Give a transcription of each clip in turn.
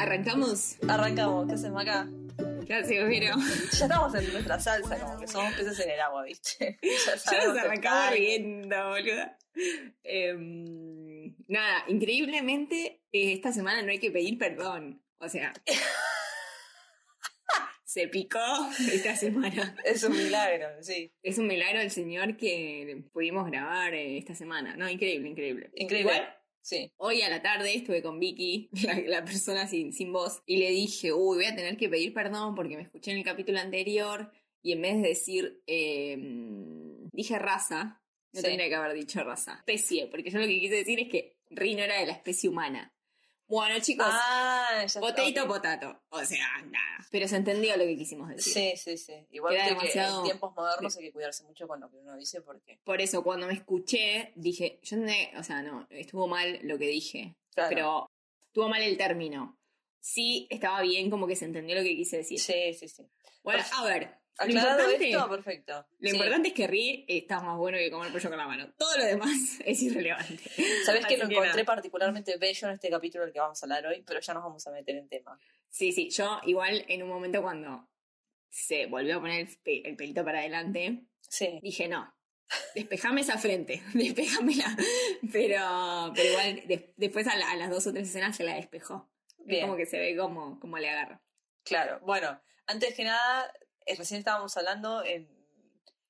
Arrancamos. Arrancamos, ¿qué hacemos acá? ¿Qué hace, Vero? Ya estamos en nuestra salsa, como que somos peces en el agua, ¿viste? Ya Ya nos arrancamos riendo, boluda. Em, nada, increíblemente, eh, esta semana no hay que pedir perdón. O sea, se picó esta semana. Es un milagro, sí. Es un milagro del Señor que pudimos grabar eh, esta semana. No, increíble, increíble. Increíble. Igual, Sí. Hoy a la tarde estuve con Vicky, la, la persona sin, sin voz, y le dije, uy, voy a tener que pedir perdón porque me escuché en el capítulo anterior y en vez de decir, eh, dije raza, no Sí. tendría que haber dicho raza. Especie, porque yo lo que quise decir es que Rino era de la especie humana. Bueno, chicos, Ah, potato, potato. O sea, nada. Pero se entendió lo que quisimos decir. Sí, sí, sí. Igual que demasiado- en tiempos modernos hay que cuidarse mucho con lo que uno dice porque. Por eso, cuando me escuché, dije, yo no, o sea, no, estuvo mal lo que dije. Claro. pero estuvo mal el término. Sí, estaba bien, como que se entendió lo que quise decir. Sí, sí, sí. Bueno, a ver, Aclarado importante, esto, perfecto. lo Sí. importante es que rir está más bueno que comer pollo con la mano. Todo lo demás es irrelevante. Sabes que lo que encontré particularmente bello en este capítulo del que vamos a hablar hoy, pero ya nos vamos a meter en tema. Sí, sí, yo igual en un momento cuando se volvió a poner el, pe- el pelito para adelante, Sí. dije no. Despejame esa frente, despejamela. Pero, pero igual des- después a, la- a las dos o tres escenas se la despejó. Es como que se ve como, como le agarra. Claro, bueno, antes que nada, recién estábamos hablando en,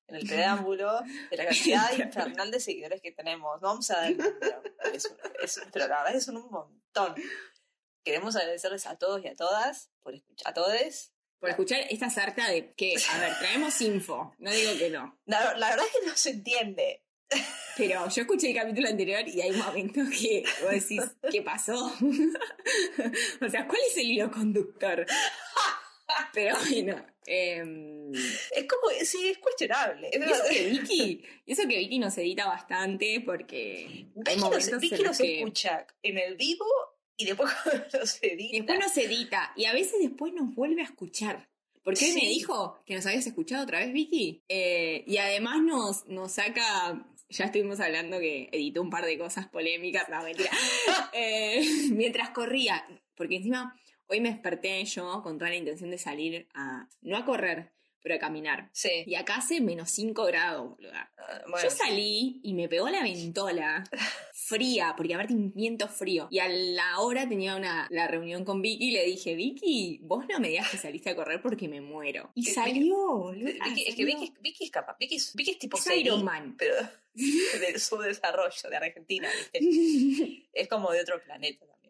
en el preámbulo de la cantidad infernal de seguidores que tenemos. No vamos a dar es es un- pero la verdad es un montón. Queremos agradecerles a todos y a todas por escuchar, a todos. Por escuchar esta sarta de que, a ver, traemos info, no digo que no. La, la verdad es que no se entiende. Pero yo escuché el capítulo anterior y hay momentos que vos decís, ¿qué pasó? o sea, ¿cuál es el hilo conductor? Pero bueno, em, Es como, sí, es cuestionable. Es y eso que Vicky, eso que Vicky nos edita bastante porque Vicky nos, Vicky nos que escucha en el vivo y después nos edita. y después nos edita y a veces después nos vuelve a escuchar. Porque hoy me Sí. dijo que nos habías escuchado otra vez, Vicky. Eh, y además nos, nos saca. Ya estuvimos hablando que editó un par de cosas polémicas. No, mentira. Eh, mientras corría. Porque encima hoy me desperté yo con toda la intención de salir a. No a correr, pero a caminar. Sí. Y acá hace menos 5 grados, boluda. Ah, bueno, Yo salí y me pegó la ventola fría, porque aparte un viento frío. Y a la hora tenía una, la reunión con Vicky y le dije, Vicky, vos no me digas que saliste a correr porque me muero. Y salió, boluda, Vicky- es que. Vicky, Vicky es capaz. Vicky es, Vicky es tipo Es Iron Man. pero del subdesarrollo de Argentina, ¿viste? Es como de otro planeta también.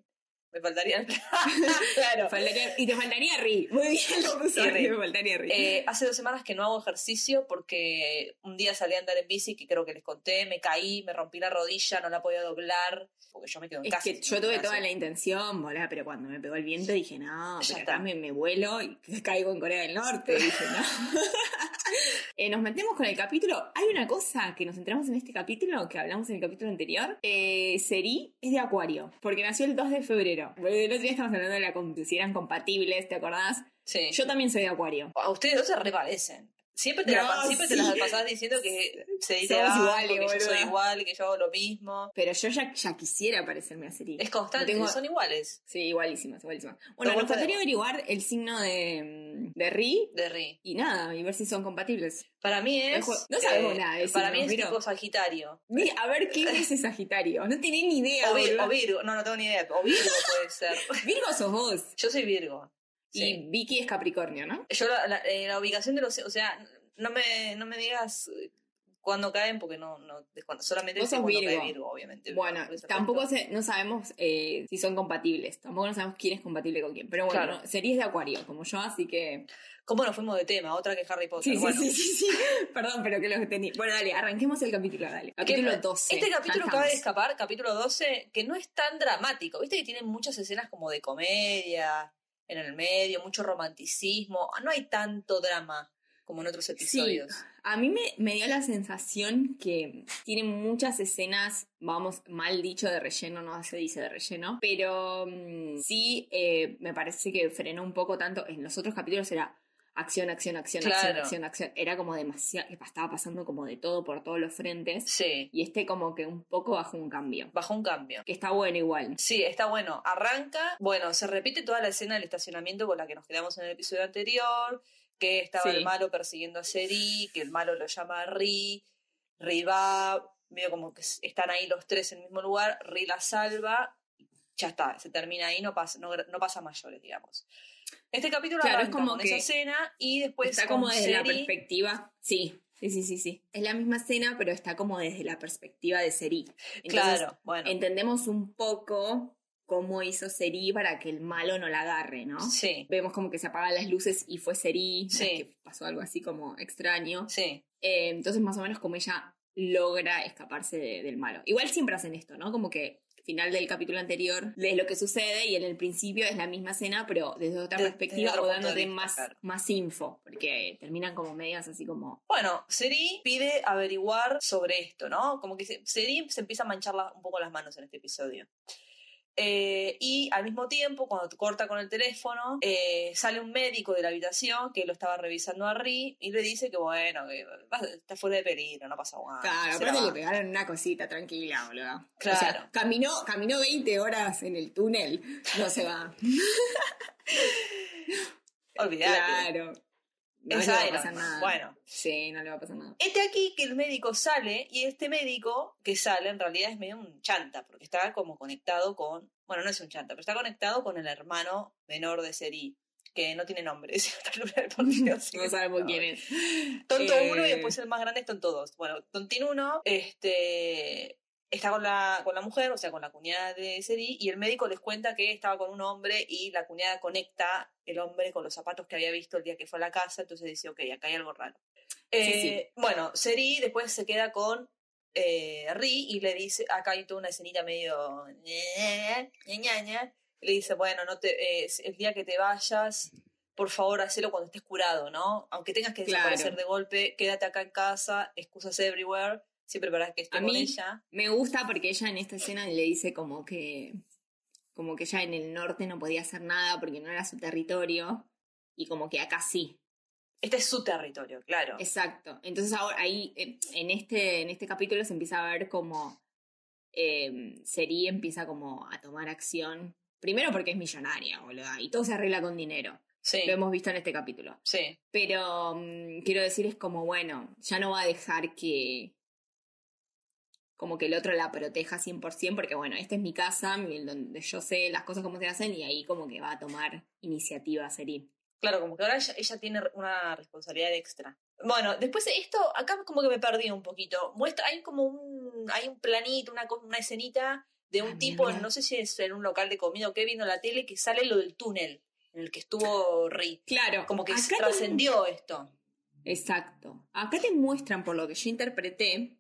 Me faltaría. claro. Faltaría- y te faltaría Ri. Muy bien lo puso, Ri. me faltaría Ri. Eh, hace dos semanas que no hago ejercicio porque un día salí a andar en bici, que creo que les conté, me caí, me rompí la rodilla, no la podía doblar, porque yo me quedo en es casa. que yo tuve toda la intención, boluda, pero cuando me pegó el viento dije, no, Ya pero está. acá me, me vuelo y caigo en Corea del Norte. Dije, no. Eh, nos metemos con el capítulo. Hay una cosa que nos enteramos en este capítulo, que hablamos en el capítulo anterior. Eh, Seri es de Acuario, porque nació el 2 de febrero. El otro día estamos hablando de la, si eran compatibles, ¿te acordás? Sí. Yo también soy de Acuario. A ustedes dos se reparecen. Siempre te, No, la, las pasás diciendo que se dice porque yo soy igual, que yo hago lo mismo. Pero yo ya, ya quisiera parecerme a Seri. Es constante, tengo- son iguales. Sí, igualísimas, igualísimas. Bueno, Nos faltaría averiguar el signo de, de Ri De Ri. y nada, y ver si son compatibles. Para mí es. eh, no sabemos nada de Para signos, mí es tipo Sagitario. A ver qué es Sagitario. No tenía ni idea. O, Vir- o Virgo. No, no tengo ni idea. O Virgo puede ser. Virgo sos vos. Yo soy Virgo. Y Sí. Vicky es Capricornio, ¿no? Yo la, la- eh, la ubicación de los. O sea, no me, no me digas cuándo caen porque no. no solamente sé cuándo Virgo. cae Virgo, obviamente. Bueno, tampoco se- no sabemos eh, si son compatibles. Tampoco no sabemos quién es compatible con quién. Pero bueno, Claro. no, series de Acuario, como yo, así que. ¿Cómo nos fuimos de tema? Otra que Harry Potter. Sí, sí, bueno. sí, sí, sí. Perdón, pero que los entendí. Bueno, dale, arranquemos el capítulo, dale. Capítulo Que- 12. Este capítulo acaba de escapar, capítulo 12, que no es tan dramático. Viste que tiene muchas escenas como de comedia en el medio, mucho romanticismo. No hay tanto drama como en otros episodios. A mí me, me dio la sensación que tiene muchas escenas, vamos, mal dicho de relleno, no se dice de relleno, pero mm, sí eh, me parece que frenó un poco tanto. En los otros capítulos era acción, acción, acción, Claro. acción, acción, acción. Era como demasiado, estaba pasando como de todo por todos los frentes. Sí, Y este como que un poco bajó un cambio. bajó un cambio. Que está bueno igual. Sí, está bueno. Arranca, bueno, se repite toda la escena del estacionamiento con la que nos quedamos en el episodio anterior, que estaba Sí. el malo persiguiendo a Seri, que el malo lo llama a Ri, Ri va, medio como que están ahí los tres en el mismo lugar, Ri la salva, ya está, se termina ahí, no pasa, no, no pasa mayores, digamos. Este capítulo Claro, es como con que esa escena y después está como desde la perspectiva. Sí, sí, sí, sí, sí. Es la misma escena, pero está como desde la perspectiva de Seri. Entonces, Claro, bueno. entendemos un poco cómo hizo Seri para que el malo no la agarre, ¿no? Sí, Vemos como que se apagan las luces y fue Seri, Sí. que pasó algo así como extraño. sí, Eh, entonces, más o menos como ella logra escaparse de- del malo. Igual siempre hacen esto, ¿no? Como que final del capítulo anterior es lo que sucede y en el principio es la misma escena, pero desde otra De- perspectiva o de dándote más, claro. más info, porque terminan como medias así como... Bueno, Seri pide averiguar sobre esto, ¿no? Como que se- Seri se empieza a manchar la- un poco las manos en este episodio. Eh, y al mismo tiempo, cuando corta con el teléfono, eh, sale un médico de la habitación que lo estaba revisando a Ri y le dice que, bueno, que está fuera de peligro, no pasa nada. Claro, aparte le pegaron una cosita, tranquila, boludo. O Claro. sea, caminó, caminó 20 horas en el túnel, no se va. Olvidate. Claro. No le va a pasar nada. Bueno. Sí, no le va a pasar nada. Este aquí que el médico sale y este médico que sale en realidad es medio un chanta porque está como conectado con, bueno, no es un chanta, pero está conectado con el hermano menor de Seri, que no tiene nombre, es No sabemos quién es. Tonto Eh, uno y después el más grande es tonto dos. Bueno, Tontín uno, este está con la, con la mujer, o sea, con la cuñada de Seri, y el médico les cuenta que estaba con un hombre y la cuñada conecta el hombre con los zapatos que había visto el día que fue a la casa, entonces dice, ok, acá hay algo raro. Eh, Bueno, Seri después se queda con eh, Ri y le dice, acá hay toda una escenita medio le dice, bueno, no te, eh, el día que te vayas, por favor, hacelo cuando estés curado, ¿no? Aunque tengas que Claro. desaparecer de golpe, quédate acá en casa, excusas everywhere, siempre para que esté A con mí- ella. Me gusta porque ella en esta escena le dice como que como que ella en el norte no podía hacer nada porque no era su territorio y como que acá sí. Este es su territorio, claro. Exacto. Entonces ahora ahí eh, en este en este capítulo se empieza a ver como eh, Seri empieza como a tomar acción. Primero porque es millonaria, boluda, y todo se arregla con dinero. sí, Lo hemos visto en este capítulo. sí, Pero mm, quiero decir, es como, bueno, ya no va a dejar que. Como que el otro la proteja 100%, porque bueno, esta es mi casa, donde yo sé las cosas como se hacen, y ahí como que va a tomar iniciativa Seri. claro, como que ahora ella, ella tiene una responsabilidad extra. Bueno, después de esto, acá como que me perdí un poquito. Muestra, hay como un, hay un planito, una, una escenita de un Ah, tipo, mierda. no sé si es en un local de comida o qué, viendo la tele, que sale lo del túnel en el que estuvo Ri. Claro, Como que te- trascendió esto. Exacto. Acá te muestran, por lo que yo interpreté,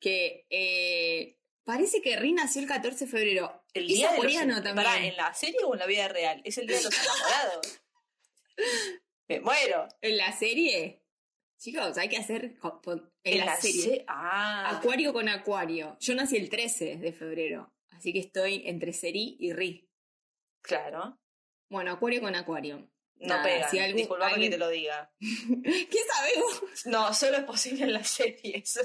que eh, parece que Ri nació el 14 de febrero. El día de los también. pará, ¿En la serie o en la vida real? Es el día de los enamorados. Me muero. En la serie, chicos, hay que hacer en, la, serie. se- Ah. Acuario con Acuario. Yo nací el 13 de febrero, así que estoy entre Seri y Ri. Claro. Bueno, Acuario con Acuario. No Nada, pega. si algún- alguien- que te lo diga. ¿Qué sabemos? No, solo es posible en las series.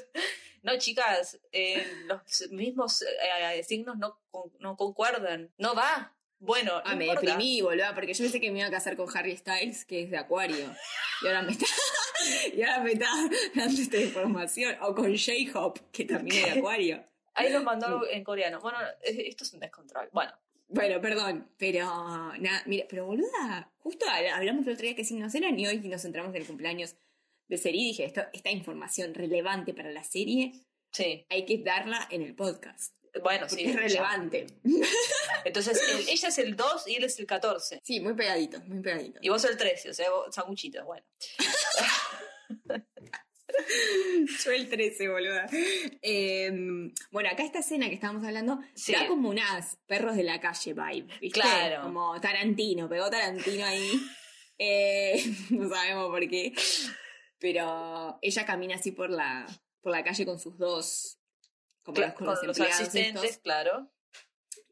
No, chicas, eh, los mismos eh, signos no, con- no concuerdan. No va. Bueno, no Ah, me importa. deprimí, boludo, porque yo pensé que me iba a casar con Harry Styles, que es de Acuario. Y ahora me está, y ahora me está dando esta información. O con J-Hop, que también es de Acuario. Ahí lo mandó en coreano. Bueno, esto es un descontrol. Bueno, Bueno, perdón, pero nada, mira, pero boluda, justo hab- hablamos el otro día que signos eran y hoy nos entramos en el cumpleaños de serie y dije, esto, esta información relevante para la serie sí. hay que darla en el podcast. Bueno, sí. es ya. relevante. Entonces, el- ella es el 2 y él es el 14. Sí, muy pegadito, muy pegadito. Y vos el 13, o sea, vos sanguchito, bueno. Yo el 13, boluda. Eh, bueno, acá esta escena que estábamos hablando Sí. da como unas perros de la calle vibe, ¿viste? Claro. Como Tarantino, pegó Tarantino ahí. Eh, no sabemos por qué. Pero ella camina así por la, por la calle con sus dos, como los, con con los los empleados asistentes, estos. claro.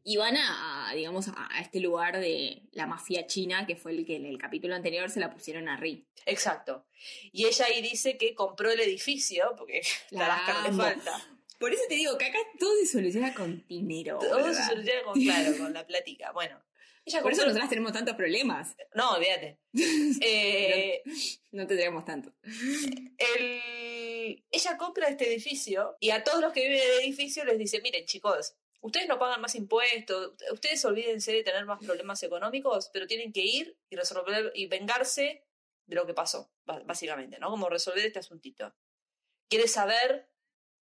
Y van a, a, digamos, a, a este lugar de la mafia china, que fue el que en el capítulo anterior se la pusieron a Ri. Exacto. Y ella ahí dice que compró el edificio, porque la le falta. Por eso te digo que acá todo se soluciona con dinero. Todo se soluciona con, claro, con la plática. Bueno. Ella Por eso nosotras tenemos tantos problemas. No, olvídate. Eh, No tendríamos tanto. el- ella compra este edificio y a todos los que viven en el edificio les dice, miren chicos, ustedes no pagan más impuestos, ustedes olvídense de tener más problemas económicos, pero tienen que ir y resolver y vengarse de lo que pasó, básicamente, ¿no? Como resolver este asuntito. Quiere saber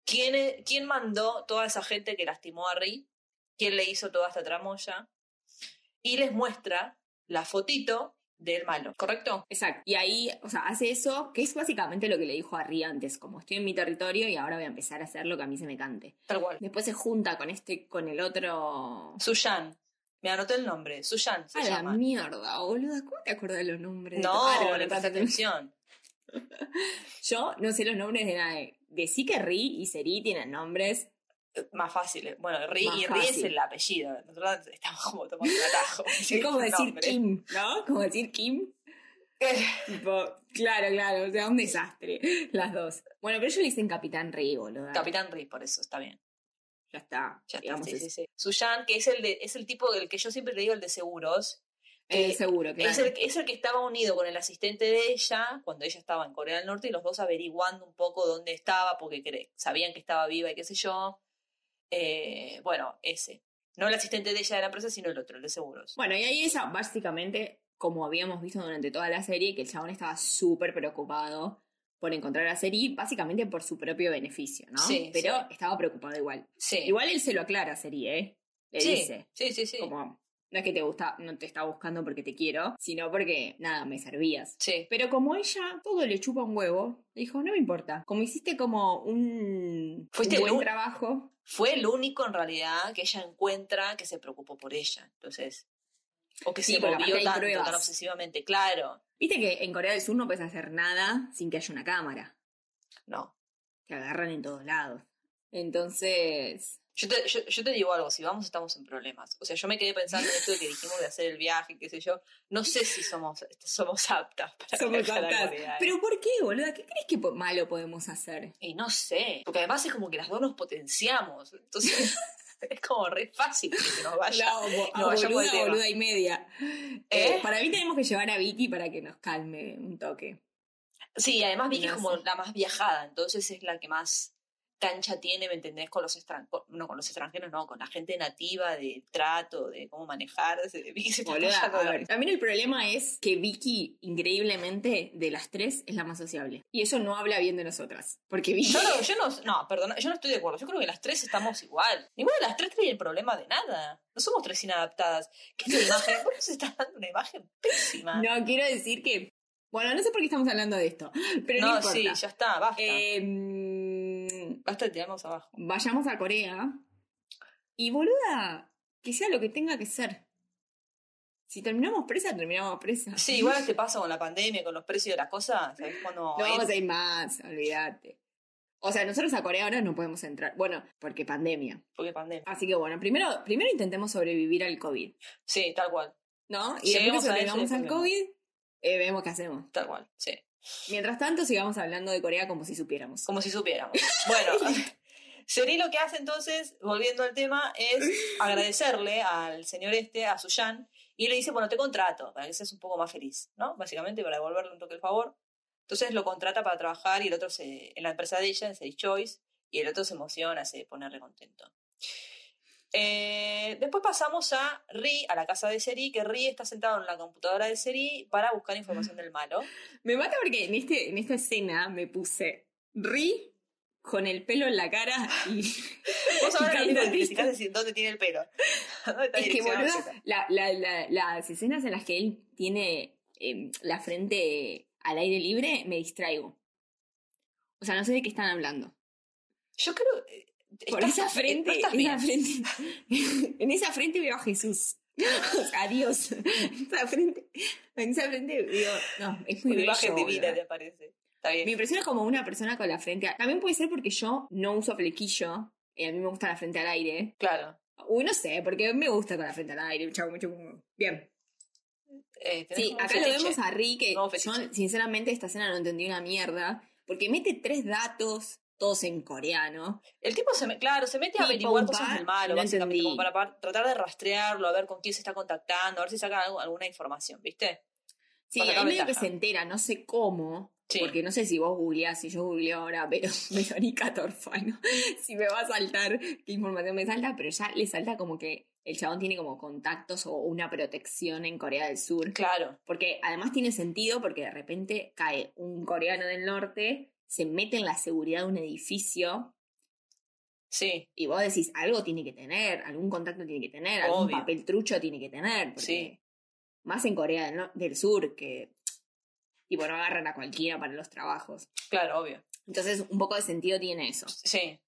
quién, e- quién mandó toda esa gente que lastimó a Ri, quién le hizo toda esta tramoya, y les muestra la fotito del malo, ¿correcto? Exacto. Y ahí, o sea, hace eso, que es básicamente lo que le dijo a Ri antes, como estoy en mi territorio y ahora voy a empezar a hacer lo que a mí se me cante. Tal cual. Después se junta con este, con el otro. Suyan. Me anoté el nombre. Suyan se A la mierda, boluda. ¿Cómo te acuerdas de los nombres? de No, le no, atención. Yo no sé los nombres de nadie. Decí que Ri y Seri tienen nombres. Más fácil. eh. Bueno, Ri, y Ri es el apellido. Nosotros estamos como tomando un atajo. Es como decir Kim, ¿no? Como decir Kim. Tipo, claro, claro, o sea, un desastre. Las dos. Bueno, pero ellos le dicen Capitán Ri, boluda. Capitán Ri, por eso, está bien. Ya está. Ya está, sí, sí, sí. Suyan, que es el, de, es el tipo del que yo siempre le digo, el de seguros. que seguro, claro. Es, el, es el que estaba unido con el asistente de ella cuando ella estaba en Corea del Norte y los dos averiguando un poco dónde estaba porque sabían que estaba viva y qué sé yo. Eh, bueno, ese. No el asistente de ella de la empresa, sino el otro, el de seguros. Bueno, y ahí esa, básicamente, como habíamos visto durante toda la serie, que el chabón estaba súper preocupado por encontrar a Seri, básicamente por su propio beneficio, ¿no? Sí, Pero sí. estaba preocupado igual. Sí. Igual él se lo aclara a Seri, ¿eh? Le sí, dice, Sí, sí, sí. como, no es que te gusta, no te está buscando porque te quiero, sino porque, nada, me servías. Sí. Pero como ella todo le chupa un huevo, le dijo, no me importa. Como hiciste como un, Fuiste un buen un- trabajo, Fue el único en realidad que ella encuentra que se preocupó por ella. Entonces. O que Sí, se movió tanto, pruebas. tan obsesivamente. Claro. viste que en Corea del Sur no puedes hacer nada sin que haya una cámara. No. Te agarran en todos lados. Entonces, Yo te, yo, yo te digo algo, si vamos estamos en problemas. O sea, yo me quedé pensando en esto de que dijimos de hacer el viaje, qué sé yo. No sé si somos, somos aptas para somos a aptas. Pero ¿por qué, boluda? ¿Qué crees que malo podemos hacer? Y no sé, porque además es como que las dos nos potenciamos. Entonces, es como re fácil que nos vaya. No, bo- No, al boluda, boluda y media. ¿Eh? Eh, para mí tenemos que llevar a Vicky para que nos calme un toque. Sí, además Vicky No es como sé. la más viajada, entonces es la que más cancha tiene, ¿me entendés? Con los extranjeros, no con los extranjeros, no, con la gente nativa, de trato, de cómo manejarse. de Vicky se está a la ver, también el problema es que Vicky, increíblemente, de las tres, es la más sociable. Y eso no habla bien de nosotras. Porque Vicky... Yo no, yo no, no, perdona, yo no estoy de acuerdo. Yo creo que las tres estamos igual. Ninguna de las tres tiene problema de nada. No somos tres inadaptadas. ¿Qué es tu imagen? Vos nos estás dando una imagen pésima. No, quiero decir que... Bueno, no sé por qué estamos hablando de esto, pero no, No, importa. sí, ya está, basta. Em, Basta de tirarnos abajo. vayamos a Corea y boluda, que sea lo que tenga que ser. Si terminamos presa, terminamos presa. Sí, igual te pasa con la pandemia, con los precios de las cosas. ¿Sabés cuándo? No vamos a ir más, olvídate. O sea, nosotros a Corea ahora no podemos entrar. Bueno, porque pandemia. Porque pandemia. Así que bueno, primero, primero intentemos sobrevivir al COVID, Sí, tal cual. ¿no? Y después sobrevivamos al COVID, eh, vemos qué hacemos. Tal cual, sí. Mientras tanto, sigamos hablando de Corea como si supiéramos. Como si supiéramos. Bueno, Seri lo que hace entonces, volviendo al tema, es agradecerle al señor este, a Suyan, y le dice, bueno, te contrato, para que seas un poco más feliz, ¿no? Básicamente para devolverle un toque el favor. Entonces lo contrata para trabajar y el otro se, en la empresa de ella, en Seri Choice, y el otro se emociona, se pone recontento. Eh, después pasamos a Ri, a la casa de Seri, que Ri está sentado en la computadora de Seri para buscar información del malo. Me mata porque en, este, en esta escena me puse Ri con el pelo en la cara y. Vos ahora es decir dónde tiene el pelo. ¿Dónde está es que, pelo? la, la, la- las escenas en las que él tiene eh, la frente al aire libre, me distraigo. O sea, no sé de qué están hablando. Yo creo. Por esa frente, esa frente, en esa frente veo a Jesús. Adiós. En esa frente, en esa frente digo, no, es muy Una bello, imagen divina te aparece. Está bien. Me impresiona como una persona con la frente. También puede ser porque yo no uso flequillo. Y a mí me gusta la frente al aire. Claro. Uy, no sé, porque me gusta con la frente al aire, chavo, mucho. Bien. Eh, Sí, acá lo vemos a Rick, yo sinceramente esta escena no entendí una mierda, porque mete tres datos, todos en coreano. El tipo se me, claro, se mete a averiguar cosas del malo, no básicamente, como para, para tratar de rastrearlo, a ver con quién se está contactando, a ver si saca algo- alguna información, ¿viste? Sí, sacar medio que se entera, no sé cómo, Sí. porque no sé si vos googleás, si yo googleo ahora, pero Verónica Torfano, si me va a saltar qué información me salta, pero ya le salta como que el chabón tiene como contactos o una protección en Corea del Sur. Claro, Porque además tiene sentido porque de repente cae un coreano del norte, se mete en la seguridad de un edificio sí, y vos decís, algo tiene que tener, algún contacto tiene que tener, algún papel trucho tiene que tener. Porque Sí. Más en Corea del, del Sur, que tipo no agarran a cualquiera para los trabajos. claro, obvio. Entonces, un poco de sentido tiene eso. Sí.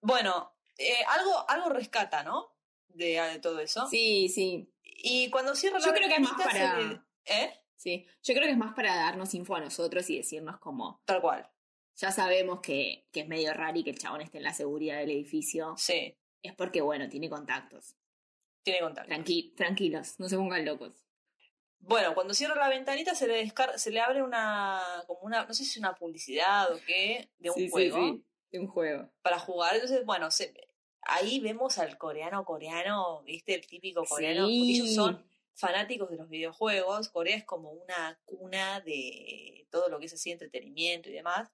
Bueno, eh, algo, algo rescata, ¿no? De, de todo eso. Sí, sí, Y cuando cierra la Yo creo que es más para- le- ¿Eh? Sí. Yo creo que es más para darnos info a nosotros y decirnos como, Tal cual. ya sabemos que, que es medio raro y que el chabón esté en la seguridad del edificio. Sí, Es porque, bueno, tiene contactos. tiene contacto. Tranqui- tranquilos, no se pongan locos. Bueno, cuando cierra la ventanita se le se le abre una, como una, no sé si es una publicidad o qué, de un Sí, sí, juego sí, de un juego. para jugar. Entonces, bueno, se- ahí vemos al coreano coreano, ¿viste? El típico coreano. Sí. porque Ellos son fanáticos de los videojuegos. Corea es como una cuna de todo lo que es así entretenimiento y demás.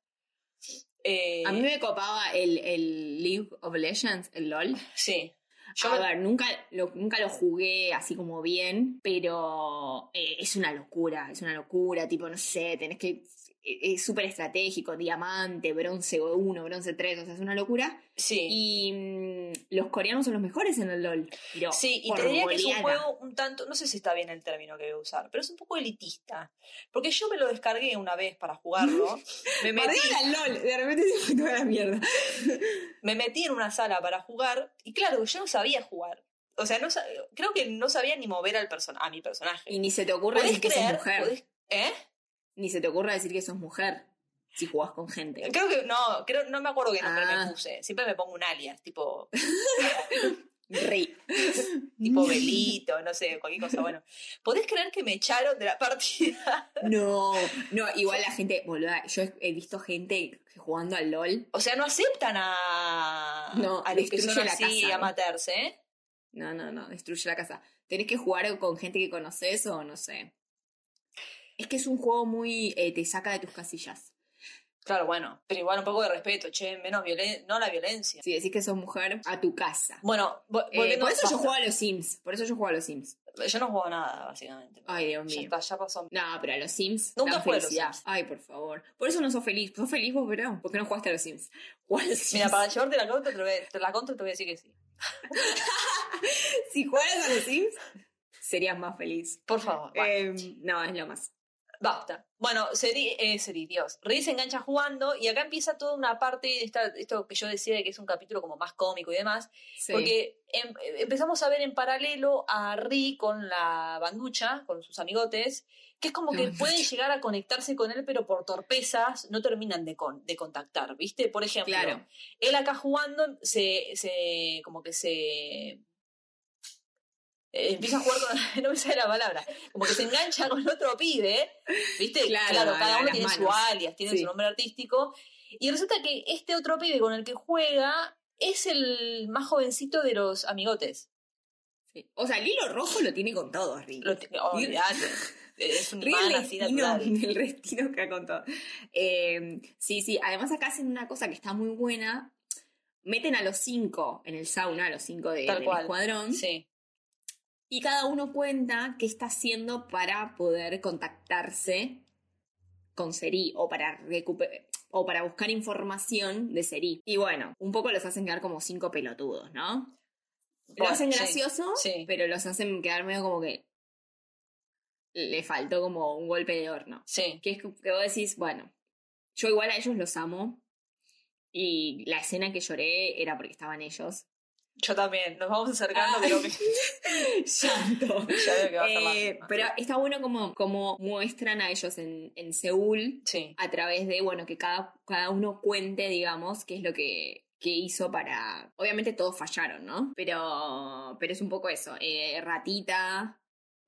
Eh, A mí me copaba el, el League of Legends, el LOL. Sí. Yo a me- ver, nunca lo, nunca lo jugué así como bien, pero eh, es una locura, es una locura, tipo, no sé, tenés que... eh, Es súper estratégico, diamante, bronce 1, bronce 3, o sea, es una locura. sí. Y mm, los coreanos son los mejores en el LOL. Pero Sí, y te diría que es un juego un tanto, no sé si está bien el término que voy a usar, pero es un poco elitista. Porque yo me lo descargué una vez para jugarlo, me metí, al LOL, de repente se fue toda la mierda. me metí en una sala para jugar, y claro, yo no sabía jugar. O sea, no creo que no sabía ni mover al person a mi personaje. Y ni se te ocurra ¿Podés decir que creer? mujer. ¿Podés- ¿Eh? Ni se te ocurra decir que sos mujer si jugás con gente. Creo que no, creo, no me acuerdo qué nombre Ah. me puse. Siempre me pongo un alias, tipo, Ri. tipo Belito, no sé, cualquier cosa. Bueno, ¿podés creer que me echaron de la partida? No, no, igual la gente, boluda, yo he- visto gente jugando al LOL. O sea, no aceptan a, No, a los que son destruye la así casa. amateurs, ¿eh? No, no, no, destruye la casa. Tenés que jugar con gente que conoces o no sé. Es que es un juego muy. eh, te saca de tus casillas. Claro, bueno, pero igual un poco de respeto, che, menos violencia, no la violencia. Si decís que sos mujer, a tu casa. Bueno, Eh, por eso yo juego a los Sims. Por eso yo juego a los Sims. Yo no juego a nada, básicamente. Ay, Dios ya mío. está, ya pasó. No, pero a los Sims. Nunca jugué a los. Sims. Ay, por favor. Por eso no sos feliz. ¿Sos feliz vos, verás? ¿Por qué no jugaste a los Sims? Mira, para llevarte la contra, te, la contra te voy a decir que sí. Si juegas a los Sims, serías más feliz. Por favor. Eh, no, es lo más. Basta. Bueno, Seri, eh, Seri, Dios. Rey se engancha jugando y acá empieza toda una parte de esta, esto que yo decía de que es un capítulo como más cómico y demás. Sí. Porque em- empezamos a ver en paralelo a Ri con la banducha, con sus amigotes, que es como que pueden llegar a conectarse con él, pero por torpezas no terminan de, con- de contactar, ¿viste? Por ejemplo, Claro. él acá jugando se, se como que se eh, empieza a jugar con, no me sale la palabra, como que se engancha con otro pibe, ¿viste? Claro, a- cada uno tiene su alias, tiene Sí. su nombre artístico, y resulta que este otro pibe con el que juega es el más jovencito de los amigotes. Sí. O sea, el hilo rojo lo tiene con todo, Rick. Olvidate, es un imán el destino que ha con todo. Eh, sí, sí. Además acá hacen una cosa que está muy buena. Meten a los cinco en el sauna, a los cinco de, Tal del cual. escuadrón. Sí, Y cada uno cuenta qué está haciendo para poder contactarse con Seri o para recuperar o para buscar información de Seri. Y bueno, un poco los hacen quedar como cinco pelotudos, ¿no? Lo hacen sí, gracioso, sí. pero los hacen quedar medio como que le faltó como un golpe de horno. sí. Que es que vos decís, bueno, yo igual a ellos los amo. Y la escena que lloré era porque estaban ellos. Yo también, nos vamos acercando, Ah. pero que Llanto. ya veo que va a Eh, más- pero está bueno como, como muestran a ellos en, en Seúl Sí, a través de, bueno, que cada, cada uno cuente, digamos, qué es lo que, que hizo para... Obviamente todos fallaron, ¿no? Pero, pero es un poco eso. Eh, ratita,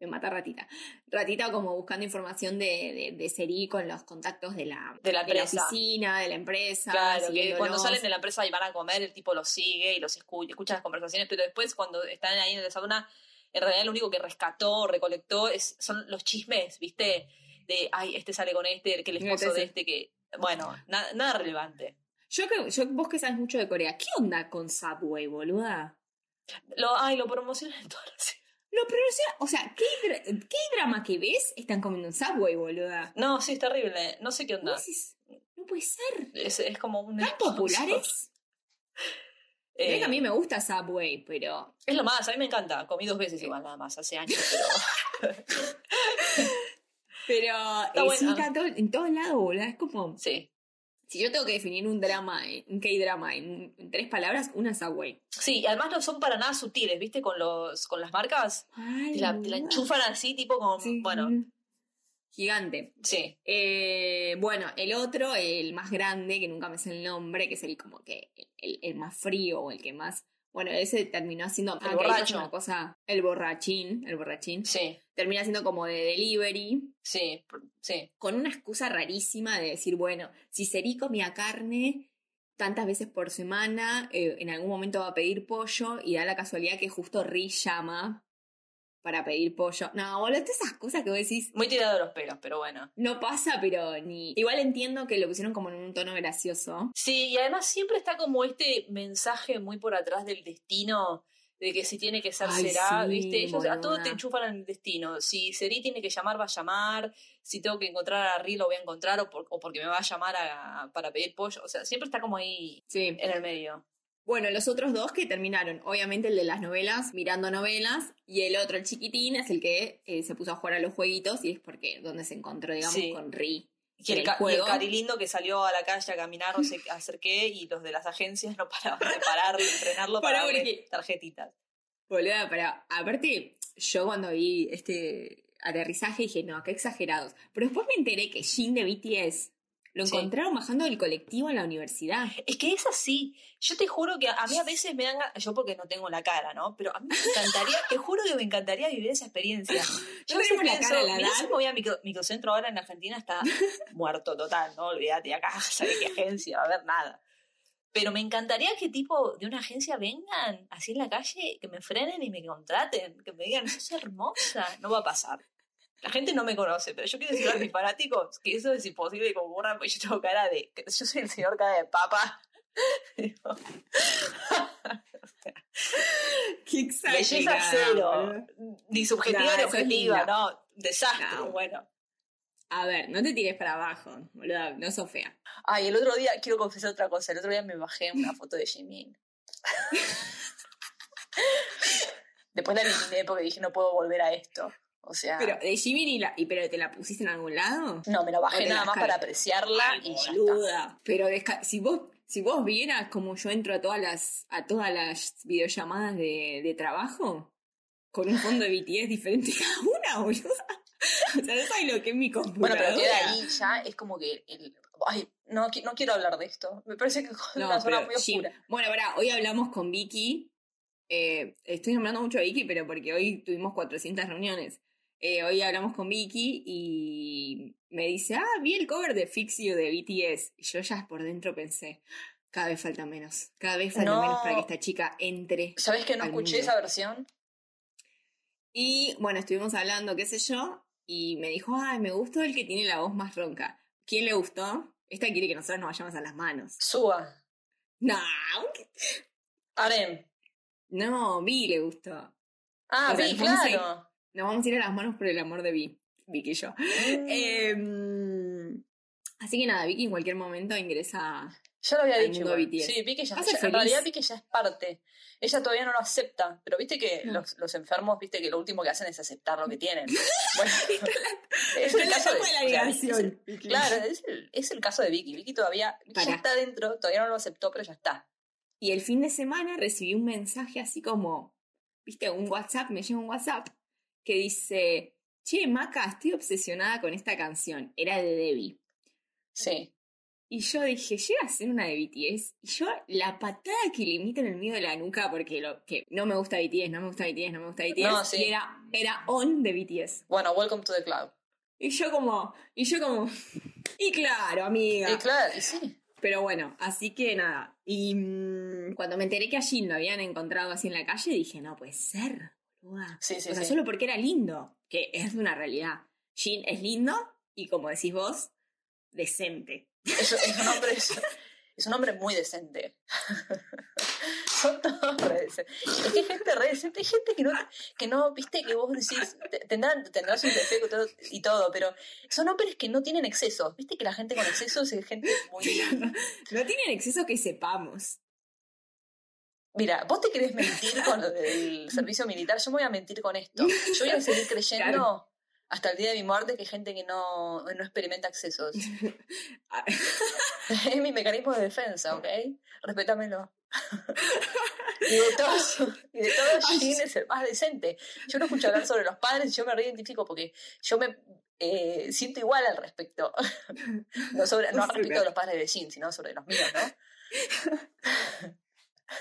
me mata Ratita. Ratita como buscando información de, de, Seri con los contactos de la, de la, oficina, de la empresa. Claro, que cuando salen de la empresa y van a comer, el tipo los sigue y los escucha, escucha las conversaciones, pero después cuando están ahí en la sauna, en realidad lo único que rescató, recolectó, es, son los chismes, ¿viste? De, ay, este sale con este, que el esposo de este, que... Bueno, nada, nada relevante. Yo, que, yo, vos que sabes mucho de Corea, ¿qué onda con Subway, boluda? Lo, ay, lo promocionan en todas las lo promociona, o sea, ¿qué, ¿qué, drama que ves están comiendo un Subway, boluda? No, sí, es terrible. No sé qué onda. No puede ser. Es, es como un... ¿Tan populares? Eh, a mí me gusta Subway, pero... Es lo más, a mí me encanta. Comí dos veces igual nada más, hace años, pero... pero eh, sí, está en todos lados, boludo. Es como... Sí. Si yo tengo que definir un drama, un K-drama en, tres palabras, una es Subway. Sí, y además no son para nada sutiles, ¿viste? Con los con las marcas. te, la, enchufan así, tipo como... Bueno... Gigante. Sí. Eh, bueno, el otro, el más grande, que nunca me sé el nombre, que es el como que el, el más frío o el que más bueno, ese terminó siendo el borracho. Una cosa, el borrachín, el borrachín. Sí. Termina siendo como de delivery. Sí, sí. Con una excusa rarísima de decir, bueno, si Seri comía carne tantas veces por semana, eh, en algún momento va a pedir pollo y da la casualidad que justo Ri llama para pedir pollo. No, boludo, esas cosas que vos decís. Muy tirado de los pelos, pero bueno. No pasa, pero ni. Igual entiendo que lo pusieron como en un tono gracioso. Sí, y además siempre está como este mensaje muy por atrás del destino. De que si tiene que ser, será, ¿viste? Ellos a todo te enchufan en el destino. Si Seri tiene que llamar, va a llamar. Si tengo que encontrar a Ri, lo voy a encontrar. O, porque me va a llamar para pedir pollo. O sea, siempre está como ahí sí. en el medio. Bueno, los otros dos que terminaron, obviamente el de las novelas, mirando novelas, y el otro, el chiquitín, es el que eh, se puso a jugar a los jueguitos y es porque donde se encontró, digamos, con Ri. Y el, carilindo que salió a la calle a caminar, no sé hacer qué, y los de las agencias no paraban de parar y entrenarlo para, ver tarjetitas. Boluda, para, aparte, yo cuando vi este aterrizaje dije, no, qué exagerados. Pero después me enteré que Jin de BTS lo encontraron bajando del colectivo en la universidad. Es que es así. Yo te juro que a mí a veces me dan. Yo porque no tengo la cara, ¿no? Pero a mí me encantaría, te juro que me encantaría vivir esa experiencia. Yo no tengo la cara, la si me voy a microcentro ahora en Argentina, está muerto total, ¿no? Olvídate acá, ¿sabes qué agencia? Va a haber nada. Pero me encantaría que tipo de una agencia vengan así en la calle, que me frenen y me contraten, que me digan, sos hermosa. No va a pasar. La gente no me conoce, pero yo quiero decirle a mis fanáticos que eso es imposible que ocurra porque yo tengo cara de. Yo soy el señor cara de papa. Qué Belleza cero. Ni subjetiva ni objetiva, no. Desastre, bueno. A ver, no te tires para abajo, boludo, no sos fea. Ay, el otro día, quiero confesar otra cosa, el otro día me bajé una foto de Jimin. Después la eliminé porque dije, no puedo volver a esto. O sea. Pero de Jimmy la, y pero te la pusiste en algún lado? No, me la bajé nada más para apreciarla y ya está. Pero si vos si vos vieras como yo entro a todas las a todas las videollamadas de, de trabajo con un fondo de BTS diferente cada una, boludo. O sea, no sabes lo que es mi computadora. Bueno, pero queda ahí ya es como que el, ay, no, no quiero hablar de esto. Me parece que es una zona muy oscura. Bueno, ahora, hoy hablamos con Vicky. Eh, estoy nombrando mucho a Vicky, pero porque hoy tuvimos 400 reuniones. Eh, hoy hablamos con Vicky y me dice, ah, vi el cover de Fix You de BTS. Y yo ya por dentro pensé, cada vez falta menos, cada vez falta menos para que esta chica entre. ¿Sabes que no escuché esa versión? Y bueno, estuvimos hablando, qué sé yo, y me dijo, ay, me gustó el que tiene la voz más ronca. ¿Quién le gustó? Esta quiere que nosotros nos vayamos a las manos. Suba. No. Arem. No, Vi le gustó. Ah, Vi, claro. Nos vamos a ir a las manos por el amor de Vi, Vicky y yo. Mm. Em, así que nada, Vicky en cualquier momento ingresa. Ya lo había dicho. Sí, Vicky ya, ya en realidad Vicky ya es parte. Ella todavía no lo acepta, pero viste que los, los, enfermos, viste que lo último que hacen es aceptar lo que tienen. Bueno, es el caso de, la negación. claro, es el, es el, caso de Vicky. Vicky todavía ya está dentro, todavía no lo aceptó, pero ya está. Y el fin de semana recibí un mensaje así como, viste, un WhatsApp, me llega un WhatsApp que dice, che, Maca, estoy obsesionada con esta canción. Era de Debbie. Sí. Y yo dije, llega a ser una de BTS. Y yo, la patada que le meto en el medio de la nuca, porque lo que no me gusta BTS, no me gusta BTS, no me gusta BTS. No, sí. y era, era on de BTS. Bueno, welcome to the club. Y yo como, y yo como, y claro, amiga. Y claro, y sí. Pero bueno, así que nada. Y mm, cuando me enteré que a Jin lo habían encontrado así en la calle, dije, no puede ser. Sí, sí, o sea, sí. solo porque era lindo, que es una realidad. Jin es lindo y, como decís vos, decente. Es, es un hombre, es, es un hombre muy decente. Son todos re decentes. Es que hay gente re decente, hay gente que no, que no viste, que vos decís, te- tendrán, tendrás un defecto y todo, y todo, pero son hombres que no tienen excesos. Viste que la gente con excesos es gente muy... No tienen exceso que sepamos. Mira, vos te querés mentir con lo del servicio militar, yo me voy a mentir con esto. Yo voy a seguir creyendo Claro. hasta el día de mi muerte que hay gente que no, no experimenta excesos. Ah, Es mi mecanismo de defensa, ¿ok? Respétamelo. y de todos, y de todos Jin es el más decente. Yo no escucho hablar sobre los padres y yo me reidentifico porque yo me eh, siento igual al respecto. No, sobre, no al respecto de los padres de Jin, sino sobre los míos, ¿no?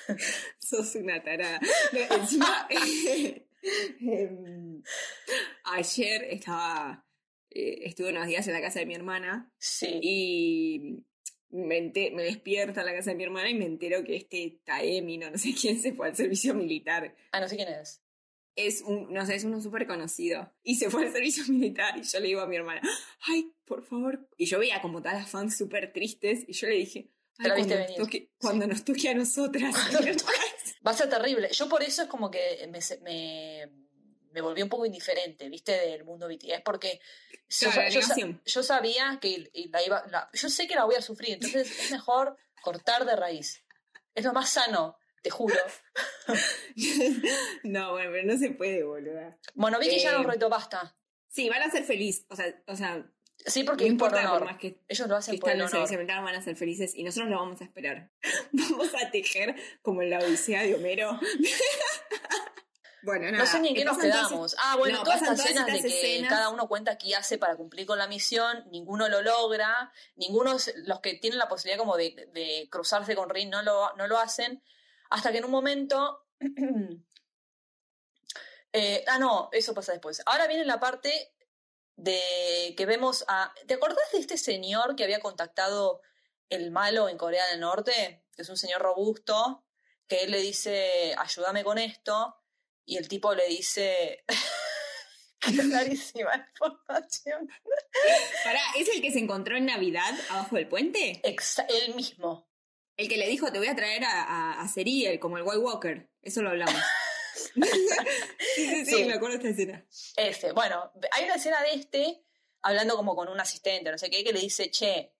Sos una tarada. No, encima, em, ayer estaba, eh, estuve unos días en la casa de mi hermana Sí. y me, ente- me despierto en la casa de mi hermana y me entero que este Taemi, no, no sé quién, se fue al servicio militar. Ah, no sé quién es. Es un, no sé, es uno súper conocido. Y se fue al servicio militar y yo le digo a mi hermana, ay, por favor. Y yo veía como todas las fans súper tristes y yo le dije, Te la viste cuando, nos venir. toque, cuando nos toque a nosotras. Va a ser terrible. Yo por eso es como que me, me, me volví un poco indiferente, ¿viste? Del mundo BTS, porque yo, Claro, sabía que la iba, la- yo sé que la voy a sufrir, entonces es mejor cortar de raíz. Es lo más sano, te juro. no, bueno, pero no se puede, boluda. Bueno, Vicky ya Eh, nos retó basta. Sí, van a ser felices. O sea, o sea Sí, porque no por importa por más que, Ellos lo que hacen por están en honor. servicio van a ser felices y nosotros lo vamos a esperar. Vamos a tejer como en la Odisea de Homero. bueno, nada. No sé ni en qué nos quedamos. Ah, bueno, no, todas estas escenas de estas que escenas. cada uno cuenta qué hace para cumplir con la misión, ninguno lo logra, ninguno, los que tienen la posibilidad como de, de cruzarse con Rin no lo, no lo hacen, hasta que en un momento... eh, ah, no, eso pasa después. Ahora viene la parte de que vemos a... ¿Te acordás de este señor que había contactado el malo en Corea del Norte? Que es un señor robusto, que él le dice, ayúdame con esto, y el tipo le dice... Clarísima información. Pará, ¿es el que se encontró en Navidad abajo del puente? Exa- él mismo. El que le dijo, te voy a traer a, a, a Serial, como el White Walker. Eso lo hablamos. sí, sí, sí, me acuerdo de esta escena. Este, bueno, hay una escena de este hablando como con un asistente, no sé qué, que le dice, che,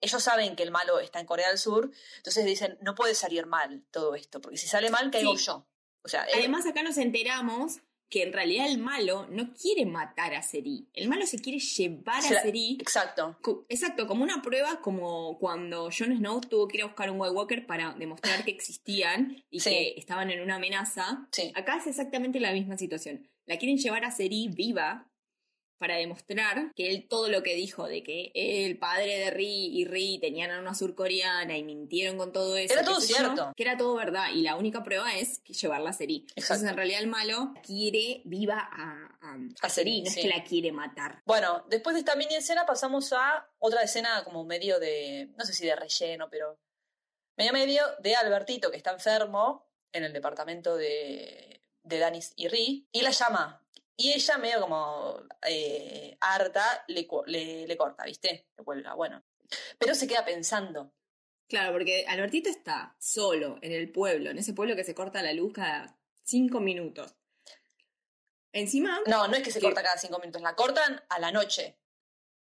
ellos saben que el malo está en Corea del Sur, entonces dicen, no puede salir mal todo esto, porque si sale mal, caigo Sí. yo. O sea, Además, acá nos enteramos que en realidad el malo no quiere matar a Seri. El malo se quiere llevar Se a Seri. exacto. Exacto, como una prueba, como cuando Jon Snow tuvo que ir a buscar un White Walker para demostrar que existían y Sí. que estaban en una amenaza. Sí. Acá es exactamente la misma situación. La quieren llevar a Seri viva para demostrar que él todo lo que dijo de que el padre de Ri y Ri tenían a una surcoreana y mintieron con todo eso. Era todo yo, cierto. que era todo verdad y la única prueba es que llevarla a Seri. Entonces en realidad el malo quiere viva a, a, a A Seri, no es que la quiere matar. Bueno, después de esta mini escena pasamos a otra escena como medio de, no sé si de relleno, pero medio medio de Albertito que está enfermo en el departamento de, de Danis y Ri y la llama. Y ella medio como eh, harta le, le, le corta, ¿viste? Le cuelga, bueno. Pero se queda pensando. Claro, porque Albertito está solo en el pueblo, en ese pueblo que se corta la luz cada cinco minutos. Encima, No, no es que se corta cada cinco minutos, la cortan a la noche.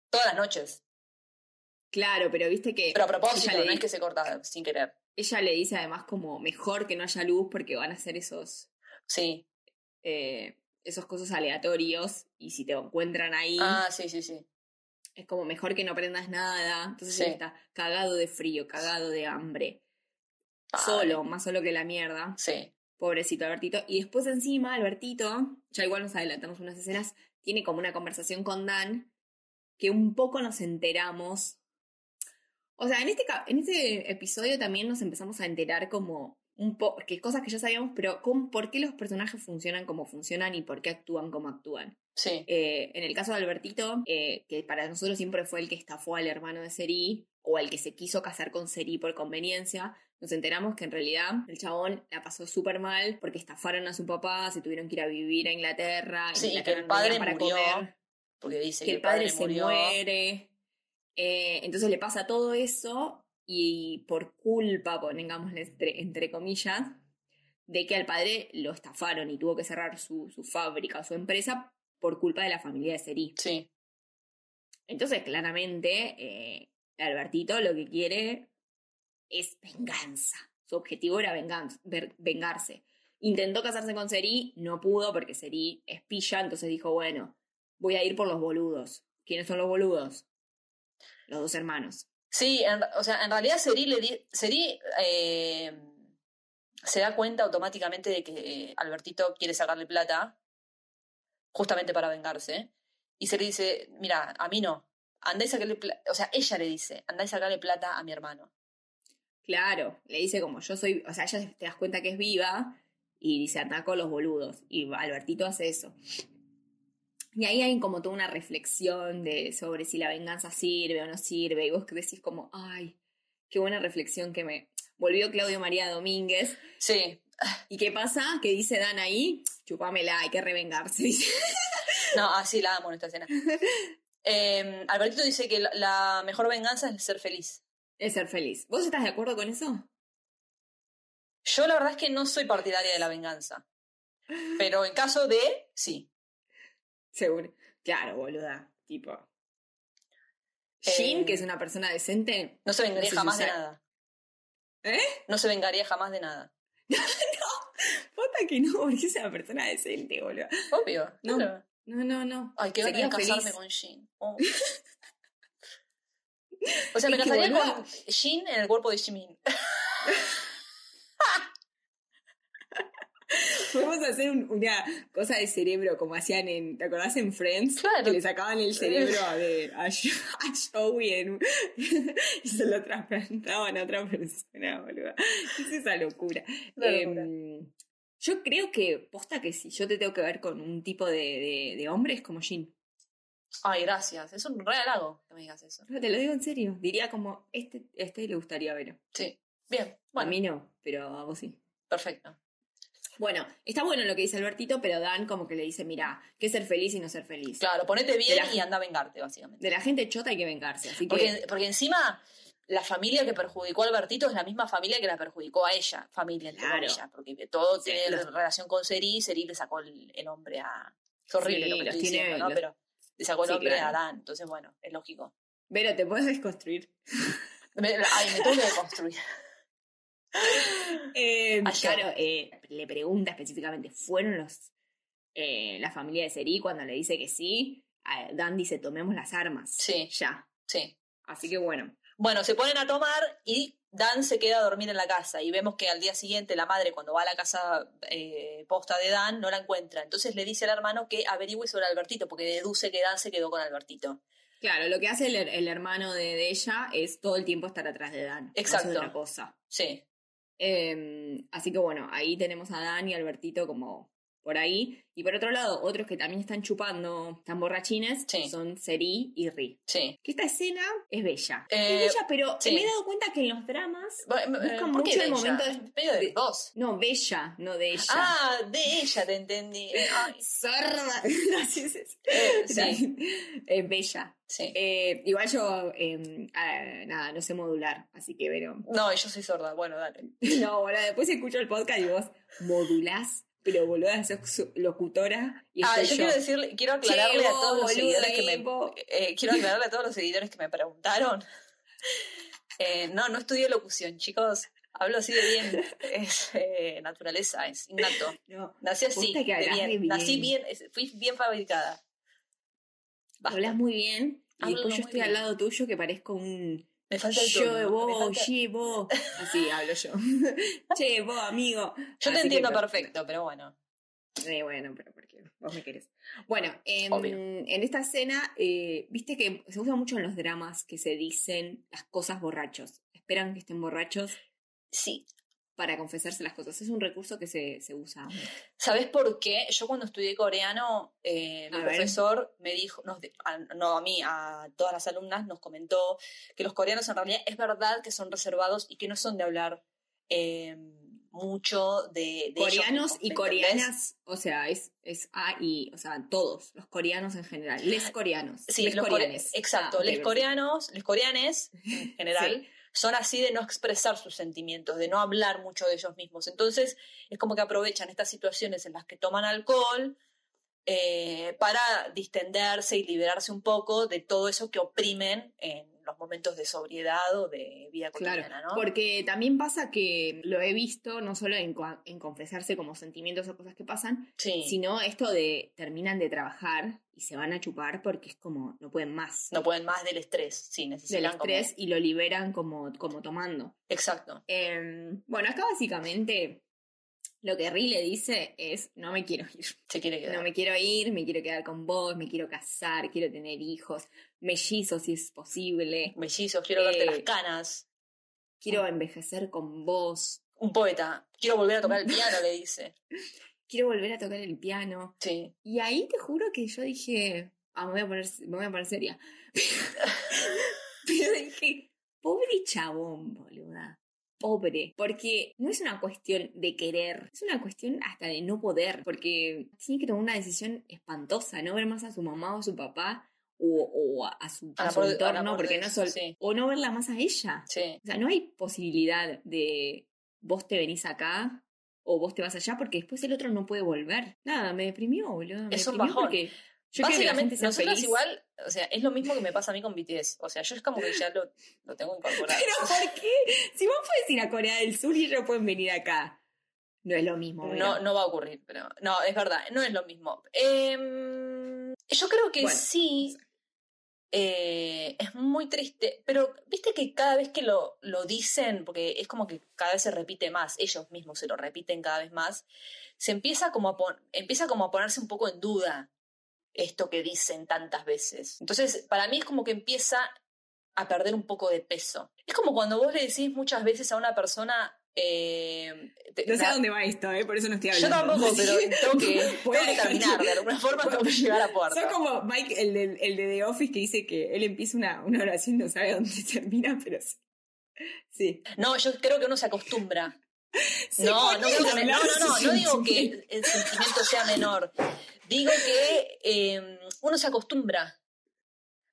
Todas las noches. claro, pero viste que Pero a propósito, no es que se corta sin querer. ella le dice además como mejor que no haya luz porque van a ser esos, Sí. eh, esos cosas aleatorios y si te encuentran ahí Ah, sí, sí, sí. es como mejor que no prendas nada. Entonces Sí. él está cagado de frío, cagado de hambre, solo, más solo que la mierda. Sí. Pobrecito Albertito. Y después encima, Albertito, ya igual nos adelantamos unas escenas, tiene como una conversación con Dan que un poco nos enteramos. O sea, en este, en este episodio también nos empezamos a enterar como un poco, que cosas que ya sabíamos, pero con por qué los personajes funcionan como funcionan y por qué actúan como actúan. Sí. Eh, en el caso de Albertito, eh, que para nosotros siempre fue el que estafó al hermano de Seri, o el que se quiso casar con Seri por conveniencia, nos enteramos que en realidad el chabón la pasó súper mal porque estafaron a su papá, se tuvieron que ir a vivir a Inglaterra, Sí, y que el padre para murió, comer, Porque dice que el padre, se muere. Eh, entonces le pasa todo eso y por culpa, pongámosle entre, entre comillas, de que al padre lo estafaron y tuvo que cerrar su, su fábrica o su empresa por culpa de la familia de Seri. Sí. Entonces, claramente, eh, Albertito lo que quiere es venganza. Su objetivo era venganza, ver- vengarse. Intentó casarse con Seri, no pudo porque Seri es pilla, entonces dijo, bueno, voy a ir por los boludos. ¿Quiénes son los boludos? Los dos hermanos. Sí, en- o sea, en realidad Seri, le Seri eh, se da cuenta automáticamente de que Albertito quiere sacarle plata, justamente para vengarse. Y Seri dice, mira, a mí no. Andá y sacarle plata. O sea, ella le dice, andá y sacarle plata a mi hermano. Claro, le dice como yo soy, o sea, ella te das cuenta que es viva y dice anda con los boludos. Y Albertito hace eso. Y ahí hay como toda una reflexión de sobre si la venganza sirve o no sirve. Y vos decís como, ay, qué buena reflexión que me volvió Claudio María Domínguez. Sí. ¿Y qué pasa? Que dice Dan ahí, chupámela, hay que revengarse. No, así la amo en esta escena. Eh, Albertito dice que la mejor venganza es ser feliz. Es ser feliz. ¿Vos estás de acuerdo con eso? Yo la verdad es que no soy partidaria de la venganza. Pero en caso de, sí. Seguro. Claro, boluda. Tipo. Eh, Jean, que es una persona decente, No se vengaría No jamás de nada. ¿Eh? No se vengaría jamás de nada. Puta que no, porque es una persona decente, boludo. Obvio. No. claro. No, no, no. Ay, qué Sería casarme feliz. con Jean. Oh. O sea, me que, casaría con Jean en el cuerpo de Jimin. Podemos hacer un- una cosa de cerebro como hacían en. ¿Te acordás en Friends? Claro. Que le sacaban el cerebro a, de, a, Jo- a Joey en y se lo trasplantaban a otra persona, boludo. Es esa locura. Em, yo creo que, posta que si yo te tengo que ver con un tipo de, de, de hombre, es como Jean. Ay, gracias. Es un re halago que me digas eso. No, te lo digo en serio. Diría como, este, este le gustaría ver. Sí. Bien. A Bueno, mí no, pero a vos sí. perfecto. Bueno, está bueno lo que dice Albertito, pero Dan como que le dice, mira, que ser feliz y no ser feliz. Claro, ponete bien la- y anda a vengarte, básicamente. De la gente chota hay que vengarse, así que... Porque, porque encima la familia que perjudicó a Albertito es la misma familia que la perjudicó a ella. Familia, entre Claro. comillas, porque todo Sí, tiene los- relación con Seri. Seri le sacó el, el hombre a... Es horrible Sí, lo que estoy tiene- diciendo, ¿no? los- Pero le sacó el Sí, hombre claro. a Adán. Entonces, bueno, es lógico. Pero te puedes desconstruir. Me- ay, me tengo que deconstruir. Eh, Ayer. claro, eh, le pregunta específicamente, ¿fueron los eh, la familia de Seri cuando le dice que sí? Dan dice, tomemos las armas. Sí. Ya. Sí. Así que bueno. Bueno, se ponen a tomar y Dan se queda a dormir en la casa y vemos que al día siguiente la madre cuando va a la casa eh, posta de Dan no la encuentra. Entonces le dice al hermano que averigüe sobre Albertito porque deduce que Dan se quedó con Albertito. Claro, lo que hace el, el hermano de, de ella es todo el tiempo estar atrás de Dan. No hace Exacto. otra cosa. Sí, Eh, así que bueno, ahí tenemos a Dan y Albertito como por ahí. Y por otro lado, otros que también están chupando, están borrachines, Sí. son Seri y Ri. sí. Que esta escena es bella. Eh, es bella, pero sí. me he dado cuenta que en los dramas Bueno, eh, Buscan ¿por qué mucho el momento de- medio de dos. No, bella, no de ella. Ah, de ella te entendí. Ay, Sorda. Es. es. eh, sí, Es bella. sí. Eh, igual yo, eh, ah, nada, no sé modular, así que pero. No, yo soy sorda. Bueno, dale. No, boludo, después escucho el podcast y vos modulás, pero boluda, sos locutora y Ah, yo, yo. quiero decirle, quiero aclararle a todos los seguidores que me Evo. eh, quiero aclararle a todos los seguidores que me preguntaron. Eh, no, no estudié locución, chicos. Hablo así de bien. Es eh, naturaleza, es innato. No, Nací así, de bien. bien. Nací bien, fui bien fabricada. Basta. hablas muy bien y Hablo después yo estoy al bien. lado tuyo que parezco un Me falta el yo, tono. vos, falta- ye, vos. Así hablo yo. che, vos, amigo. Yo te Así entiendo per- perfecto, pero bueno. Eh, bueno, pero porque vos me querés. Bueno, en, Obvio. en esta escena, eh, viste que se usa mucho en los dramas que se dicen las cosas borrachos. Esperan que estén borrachos Sí. Para confesarse las cosas. Es un recurso que se, se usa. ¿Sabes por qué? Yo cuando estudié coreano, eh, mi A ver. profesor me dijo, a- no a mí, a todas las alumnas, nos comentó que los coreanos en realidad es verdad que son reservados y que no son de hablar eh, mucho de, de ellos Coreanos mismos, y ¿me coreanas, o sea, es, es A y, o sea, todos, los coreanos en general. Les coreanos. Sí, les los core- coreanes. exacto. Ah, ok, los perfecto. coreanos, los coreanes en general, Sí. Son así de no expresar sus sentimientos, de no hablar mucho de ellos mismos. Entonces, es como que aprovechan estas situaciones en las que toman alcohol eh, para distenderse y liberarse un poco de todo eso que oprimen en los momentos de sobriedad o de vida Claro, cotidiana, ¿no? porque también pasa que lo he visto no solo en, en confesarse como sentimientos o cosas que pasan, sí, sino esto de terminan de trabajar y se van a chupar porque es como no pueden más no pueden más del estrés, sí, del necesitan como- estrés y lo liberan como, como tomando. Exacto. Em, bueno, acá básicamente lo que Ri le dice es no me quiero ir. Se quiere quedar. No me quiero ir, me quiero quedar con vos, me quiero casar, quiero tener hijos, mellizos si es posible, Mellizos, quiero verte Eh, las canas. quiero envejecer con vos, Un poeta, quiero volver a tocar el piano, le dice. quiero volver a tocar el piano. Sí. Y ahí te juro que yo dije, ah, me voy a poner, me voy a poner seria. Pero dije, pobre chabón, boluda. Pobre. Porque no es una cuestión de querer, es una cuestión hasta de no poder. Porque tiene que tomar una decisión espantosa, no ver más a su mamá o a su papá o, o a, a su, Al a su al entorno, porque no sol- sí. o no verla más a ella. Sí. O sea, no hay posibilidad de vos te venís acá o vos te vas allá porque después el otro no puede volver. Nada, me deprimió, boludo. Me Es un deprimió bajón. porque yo que Básicamente, sea nosotras feliz. igual, o sea, es lo mismo que me pasa a mí con BTS. O sea, yo es como que ya lo, lo tengo incorporado. Pero ¿por qué? Si vos podés ir a Corea del Sur y ellos pueden venir acá. No es lo mismo, No, ¿verdad? no va a ocurrir, pero no, es verdad, no es lo mismo. Em, yo creo que Bueno. sí, eh, es muy triste, pero viste que cada vez que lo, lo dicen, porque es como que cada vez se repite más, ellos mismos se lo repiten cada vez más, se empieza como a, pon- empieza como a ponerse un poco en duda esto que dicen tantas veces. Entonces, para mí es como que empieza a perder un poco de peso. Es como cuando vos le decís muchas veces a una persona... eh, te- No sé a dónde va esto, ¿eh? por eso no estoy yo hablando. tampoco, pero tengo que, tengo que terminar, de alguna forma tengo que llegar a puerta. Son como Mike, el de, el de The Office, que dice que él empieza una, una oración y no sabe dónde termina, pero sí. Sí. No, yo creo que uno se acostumbra. Sí, no, ¿por no, no, no, digo que el sentimiento sea menor. Digo que eh, uno se acostumbra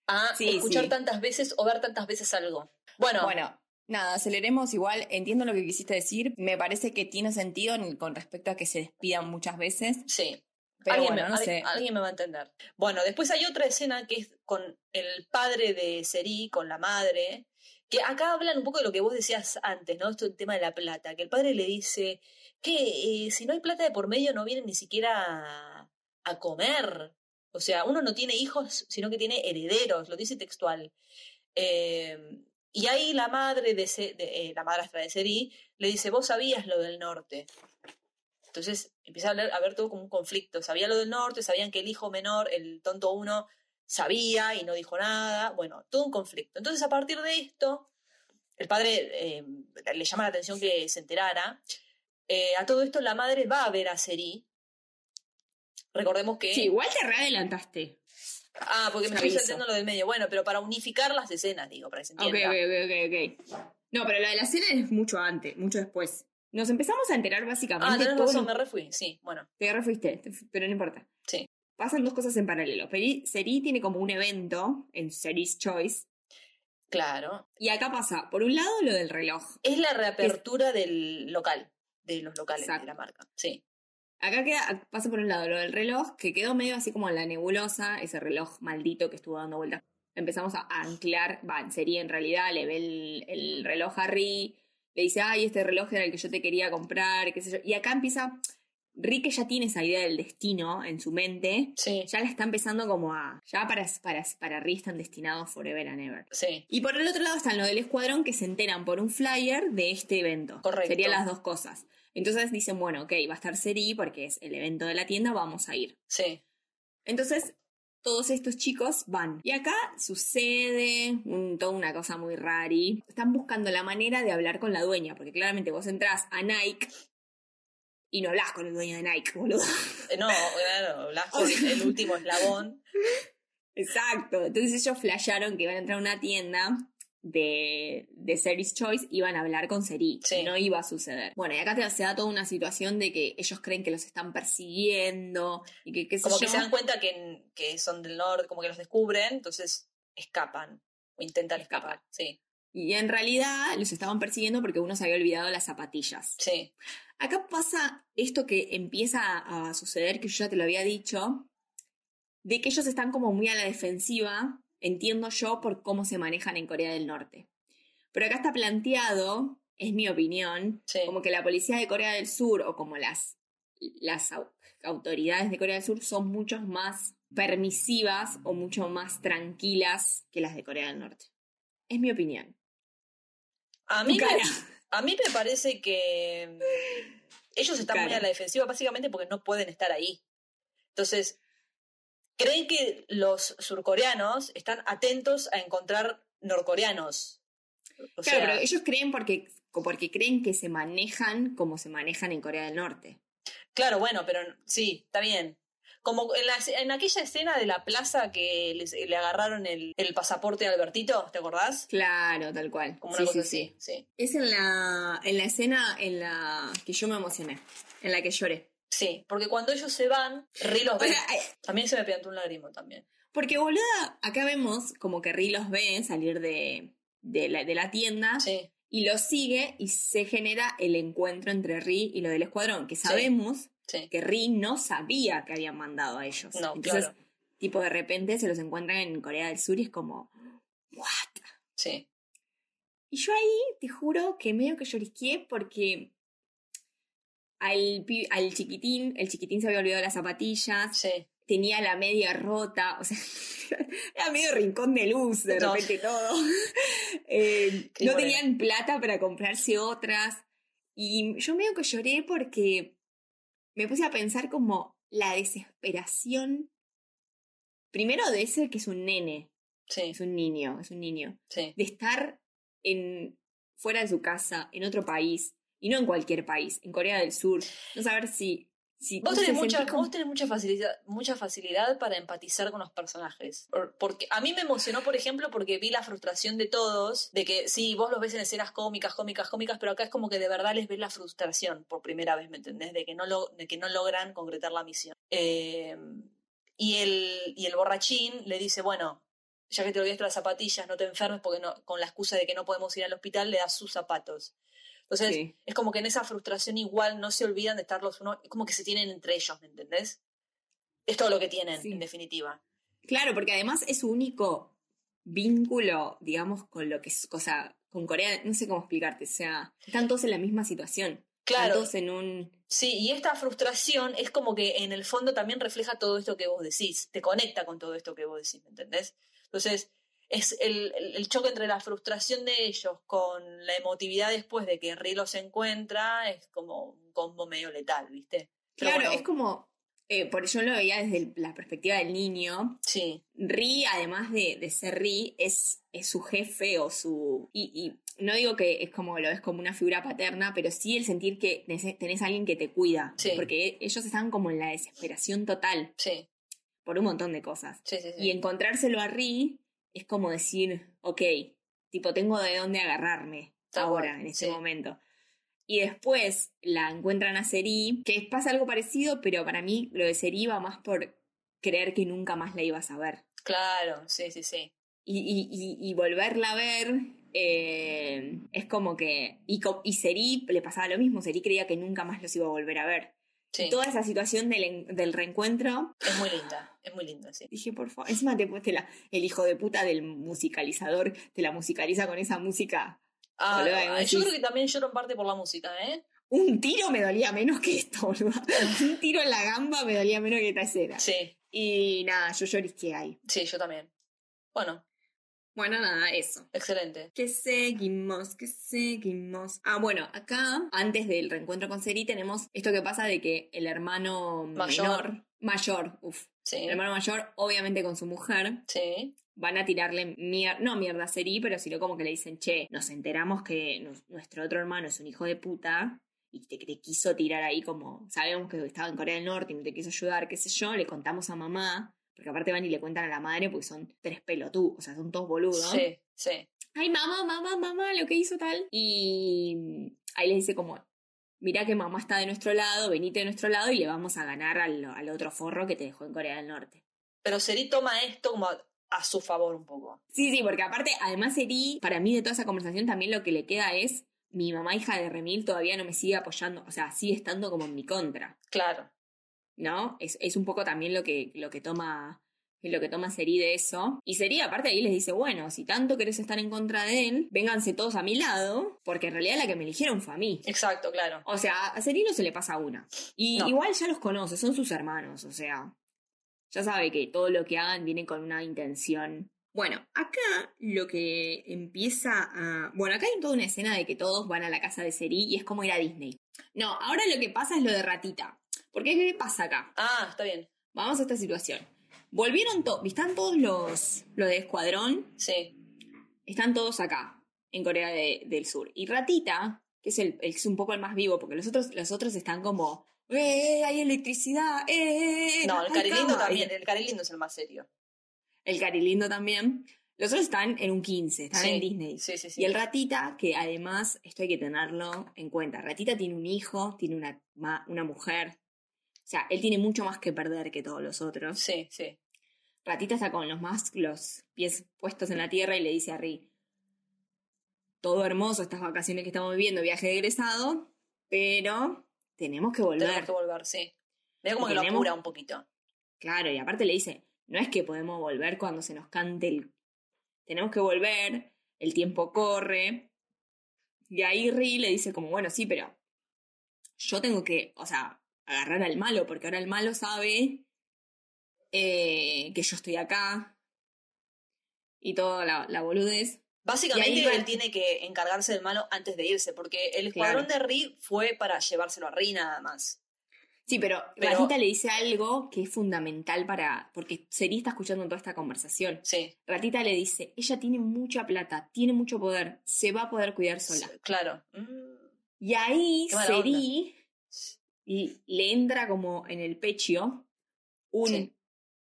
a Sí, escuchar sí. tantas veces o ver tantas veces algo. Bueno, Bueno, nada, aceleremos igual. Entiendo lo que quisiste decir. Me parece que tiene sentido en- con respecto a que se despidan muchas veces. sí. Pero alguien, bueno, me, no al- sé. alguien me va a entender. Bueno, después hay otra escena que es con el padre de Seri, con la madre, que acá hablan un poco de lo que vos decías antes, ¿no? Esto el tema de la plata, que el padre le dice que eh, si no hay plata de por medio no vienen ni siquiera a, comer. O sea, uno no tiene hijos, sino que tiene herederos, lo dice textual. Eh, y ahí la madre de, de- eh, la madrastra de Seri le dice, vos sabías lo del norte. Entonces empieza a haber, a haber todo como un conflicto. Sabía lo del norte, sabían que el hijo menor, el tonto uno, sabía y no dijo nada. Bueno, todo un conflicto. Entonces a partir de esto, el padre eh, le llama la atención que se enterara. Eh, a todo esto la madre va a ver a Seri. Recordemos que... Sí, igual te readelantaste. Ah, porque me estoy saltando lo del medio. Bueno, pero para unificar las escenas, digo, para que se Ok, entienda. ok, ok, ok, ok. No, pero lo de la cena es mucho antes, mucho después. Nos empezamos a enterar básicamente. Ah, tenés todo razón, lo- me refui. Sí, bueno. Te refuiste, te fu- pero no importa. Sí. Pasan dos cosas en paralelo. Seri tiene como un evento en Seri's Choice. Claro. Y acá pasa, por un lado, lo del reloj. Es la reapertura del local, de los locales Exacto. de la marca. Sí. Acá queda, pasa por un lado lo del reloj, que quedó medio así como en la nebulosa, ese reloj maldito que estuvo dando vueltas. Empezamos a anclar, va, en serie en realidad, le ve el, el reloj a Ri, le dice, ay, este reloj era el que yo te quería comprar, qué sé yo. Y acá empieza, Ri que ya tiene esa idea del destino en su mente, Sí. ya la está empezando como a, ya para, para, para Ri están destinados forever and ever. Sí. Y por el otro lado están lo del escuadrón que se enteran por un flyer de este evento. Correcto. Serían las dos cosas. Entonces dicen, bueno, ok, va a estar Seri porque es el evento de la tienda, vamos a ir. Sí. Entonces, todos estos chicos van. Y acá sucede un- toda una cosa muy rari. Están buscando la manera de hablar con la dueña, porque claramente vos entrás a Nike y no hablas con el dueño de Nike, boludo. Eh, No, claro, hablas con el último eslabón. Exacto. Entonces ellos flasharon que iban a entrar a una tienda de, de Series Choice, iban a hablar con Seri. Sí. No iba a suceder. Bueno, y acá te- se da toda una situación de que ellos creen que los están persiguiendo y que sé Como que se dan cuenta que, que son del norte, como que los descubren, entonces escapan. O intentan escapar. Sí, Y en realidad los estaban persiguiendo porque uno se había olvidado las zapatillas. sí. Acá pasa esto que empieza a suceder, que yo ya te lo había dicho, de que ellos están como muy a la defensiva, entiendo yo, por cómo se manejan en Corea del Norte. Pero acá está planteado, es mi opinión, Sí. como que la policía de Corea del Sur o como las, las au- autoridades de Corea del Sur son mucho más permisivas o mucho más tranquilas que las de Corea del Norte. Es mi opinión. A mí, me, a mí me parece que mm, ellos están muy a la defensiva básicamente porque no pueden estar ahí. Entonces, creen que los surcoreanos están atentos a encontrar norcoreanos. O Claro, sea, pero ellos creen porque, porque creen que se manejan como se manejan en Corea del Norte. Claro, bueno, pero sí, está bien. Como en, la- en aquella escena de la plaza que les- le agarraron el, el pasaporte a Albertito, ¿te acordás? Claro, tal cual. Como una Sí, cosa sí, así, sí. Es en la, en la escena en la que yo me emocioné, en la que lloré. Sí, porque cuando ellos se van, Ri los ve. eh, También se me pegó un lágrimo también. porque boluda, acá vemos como que Ri los ve salir de, de, la, de la tienda Sí, y los sigue y se genera el encuentro entre Ri y lo del escuadrón, que sabemos sí. que Ri no sabía que habían mandado a ellos. No, Entonces, claro. tipo, de repente se los encuentran en Corea del Sur y es como, ¿what? Sí. Y yo ahí te juro que medio que llorisqué porque al, chiquitín, el chiquitín se había olvidado las zapatillas, Sí. tenía la media rota, o sea, era medio rincón de luz de No. repente todo. Eh, no tenían plata para comprarse otras. Y yo medio que lloré porque me puse a pensar como la desesperación. Primero de ese que es un nene, Sí, es un niño, es un niño sí. de estar en, fuera de su casa, en otro país, y no en cualquier país, en Corea del Sur, no saber si... Vos tenés, mucha, vos tenés mucha, facilidad, mucha facilidad para empatizar con los personajes. Por- Porque a mí me emocionó, por ejemplo, porque vi la frustración de todos, de que sí, vos los ves en escenas cómicas, cómicas, cómicas, pero acá es como que de verdad les ves la frustración por primera vez, ¿me entendés? De que no, lo, de que no logran concretar la misión. Eh, y, el, y el borrachín le dice, bueno, ya que te olvidaste las zapatillas, no te enfermes porque no, con la excusa de que no podemos ir al hospital, le das sus zapatos. Entonces, Sí. es como que en esa frustración igual no se olvidan de estar los unos, es como que se tienen entre ellos, ¿me entendés? Es todo lo que tienen, Sí. en definitiva. Claro, porque además es su único vínculo, digamos, con lo que es, cosa, con Corea, no sé cómo explicarte, o sea, están todos en la misma situación. Están Claro, todos en un... sí, y esta frustración es como que en el fondo también refleja todo esto que vos decís, te conecta con todo esto que vos decís, ¿me entendés? Entonces, es el, el- choque entre la frustración de ellos con la emotividad después de que Ri los encuentra, es como un combo medio letal, ¿viste? Pero Claro, bueno, es como... Eh, por yo lo veía desde el- la perspectiva del niño, Sí, Ri, además de, de ser Ri, es, es su jefe o su... Y, y no digo que es como lo ves como una figura paterna, pero sí el sentir que tenés a alguien que te cuida. Sí. Porque ellos están como en la desesperación total sí, por un montón de cosas. sí, sí. sí. Y encontrárselo a Ri es como decir, ok, tipo, tengo de dónde agarrarme ahora, en este sí. momento. Y después la encuentran a Seri, que pasa algo parecido, pero para mí lo de Seri va más por creer que nunca más la ibas a ver. Claro, sí, sí, sí. Y, y- y- y volverla a ver eh, es como que... Y, y Seri le pasaba lo mismo, Seri creía que nunca más los iba a volver a ver. Sí. Toda esa situación del, del reencuentro Es muy linda, es muy linda, sí. Dije, por favor, encima te te la, el hijo de puta del musicalizador te la musicaliza con esa música. Ah, vos yo creo que también lloro en parte por la música, ¿eh? Un tiro me dolía menos que esto, boludo. Un tiro en la gamba me dolía menos que esta escena. Sí, Y nada, yo llorisqué ahí. sí, yo también. Bueno, Bueno, nada, eso. Excelente. Que seguimos, que seguimos. Ah, bueno, acá, antes del reencuentro con Seri, tenemos esto que pasa de que el hermano Mayor. menor, mayor, uff, Sí. el hermano mayor, obviamente con su mujer, Sí. van a tirarle mierda, no mierda a Seri, pero sino como que le dicen, che, nos enteramos que nuestro otro hermano es un hijo de puta y te, te quiso tirar ahí como, sabemos que estaba en Corea del Norte y no te quiso ayudar, qué sé yo, le contamos a mamá, porque aparte van y le cuentan a la madre porque son tres pelotudos, o sea, son todos boludos. Sí, sí. Ay, mamá, mamá, mamá, lo que hizo tal. Y ahí les dice como, mirá que mamá está de nuestro lado, venite de nuestro lado y le vamos a ganar al, al otro forro que te dejó en Corea del Norte. Pero Seri toma esto como a, su favor un poco. Sí, sí, porque aparte, además Eri, para mí de toda esa conversación también lo que le queda es, mi mamá hija de Remil todavía no me sigue apoyando, o sea, sigue estando como en mi contra, Claro. ¿No? Es, es un poco también lo que, lo que toma... Lo que toma Seri de eso. Y Seri, aparte, ahí les dice: Bueno, si tanto querés estar en contra de él, vénganse todos a mi lado, porque en realidad la que me eligieron fue a mí. Exacto, claro. O sea, a Seri no se le pasa una. Y No. igual ya los conoce, son sus hermanos, o sea, ya sabe que todo lo que hagan viene con una intención. Bueno, acá lo que empieza a... Bueno, acá hay toda una escena de que todos van a la casa de Seri y es como ir a Disney. No, ahora lo que pasa es lo de Ratita. Porque ¿qué pasa acá? Ah, está bien. Vamos a esta situación. Volvieron todos, están todos los, los de Escuadrón, Sí. están todos acá, en Corea de- del Sur. Y Ratita, que es, el, es un poco el más vivo, porque los otros, los otros están como, ¡eh, hay electricidad! ¡eh! No, el Carilindo cama". también. El Carilindo es el más serio. El Carilindo también. Los otros están en un 15, están Sí, en Disney. Sí, sí, sí. Y el Ratita, que además esto hay que tenerlo en cuenta. Ratita tiene un hijo, tiene una, una mujer. O sea, él tiene mucho más que perder que todos los otros. Sí, sí. Ratita está con los más los pies puestos en la tierra y le dice a Ri, todo hermoso estas vacaciones que estamos viviendo, viaje de egresado, pero tenemos que volver. Tenemos que volver, sí. Veo como que lo apura un poquito. Claro, y aparte le dice, no es que podemos volver cuando se nos cante el... Tenemos que volver, el tiempo corre. Y ahí Ri le dice como, bueno, sí, pero yo tengo que, o sea, agarrar al malo, porque ahora el malo sabe eh, que yo estoy acá y toda la, la boludez. Básicamente va- él tiene que encargarse del malo antes de irse, porque el Claro. escuadrón de Ri fue para llevárselo a Ri nada más. Sí, pero, Pero- Ratita le dice algo que es fundamental para. Porque Seri está escuchando toda esta conversación. Sí, Ratita le dice: ella tiene mucha plata, tiene mucho poder, se va a poder cuidar sola. claro. Mm, Y ahí Seri y le entra como en el pecho un. Sí.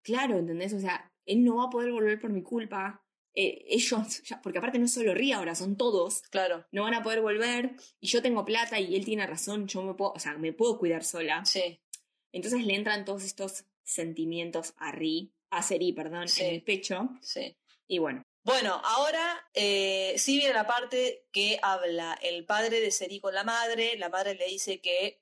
Claro, ¿entendés? O sea, él no va a poder volver por mi culpa. Eh, ellos, ya- porque aparte no es solo Ri ahora, son todos. claro, No van a poder volver y yo tengo plata y él tiene razón, yo me puedo, o sea, me puedo cuidar sola. sí, Entonces le entran todos estos sentimientos a Ri, a Seri, perdón, Sí. en el pecho. sí. Y bueno, Bueno, ahora eh, sí viene la parte que habla el padre de Seri con la madre. La madre le dice que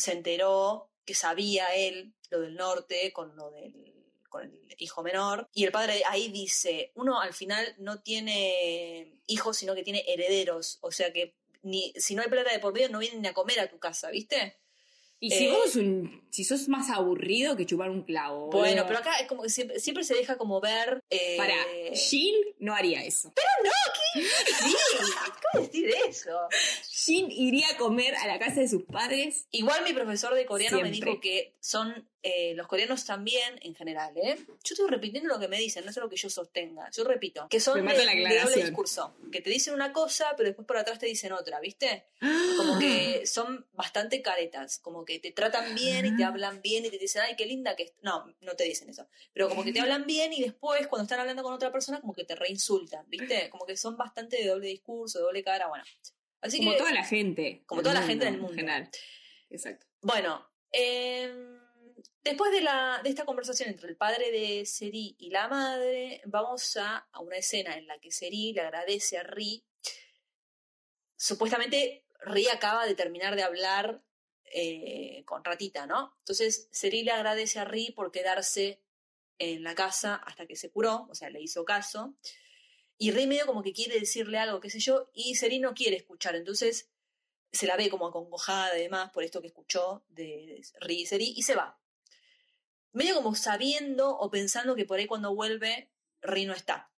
se enteró, que sabía él lo del norte con lo del con el hijo menor. Y el padre ahí dice, uno al final no tiene hijos, sino que tiene herederos. O sea que ni, si no hay plata de por medio, no vienen a comer a tu casa, ¿viste? Y si Eh, vos un, si sos más aburrido que chupar un clavo. Bueno, pero acá es como que siempre, siempre se deja como ver... eh, Para, Jin no haría eso. Sí, ¿cómo decir eso? Jin iría a comer a la casa de sus padres. Igual mi profesor de coreano me dijo que son eh, los coreanos también, en general, ¿eh? Yo estoy repitiendo lo que me dicen, no es lo que yo sostenga. Yo repito, que son de, doble discurso. Que te dicen una cosa, pero después por atrás te dicen otra, ¿viste? Como que son bastante caretas, como que te tratan bien y te Ah. hablan bien y te dicen, ay, qué linda que... es-". No, no te dicen eso. Pero como que te hablan bien y después, cuando están hablando con otra persona, como que te reinsultan, ¿viste? Como que son bastante de doble discurso, de doble cara, bueno. Así como que... toda la gente. Como toda la gente del mundo. En general. Exacto. Bueno, em, después de, la, de esta conversación entre el padre de Seri y la madre, vamos a, a una escena en la que Seri le agradece a Ri. Supuestamente Ri acaba de terminar de hablar eh, con Ratita, ¿no? Entonces Seri le agradece a Ri por quedarse en la casa hasta que se curó, o sea, le hizo caso. Y Ri medio como que quiere decirle algo, qué sé yo, y Seri no quiere escuchar, entonces se la ve como acongojada y demás por esto que escuchó de Ri y Seri y se va. Medio como sabiendo o pensando que por ahí cuando vuelve Ri no está.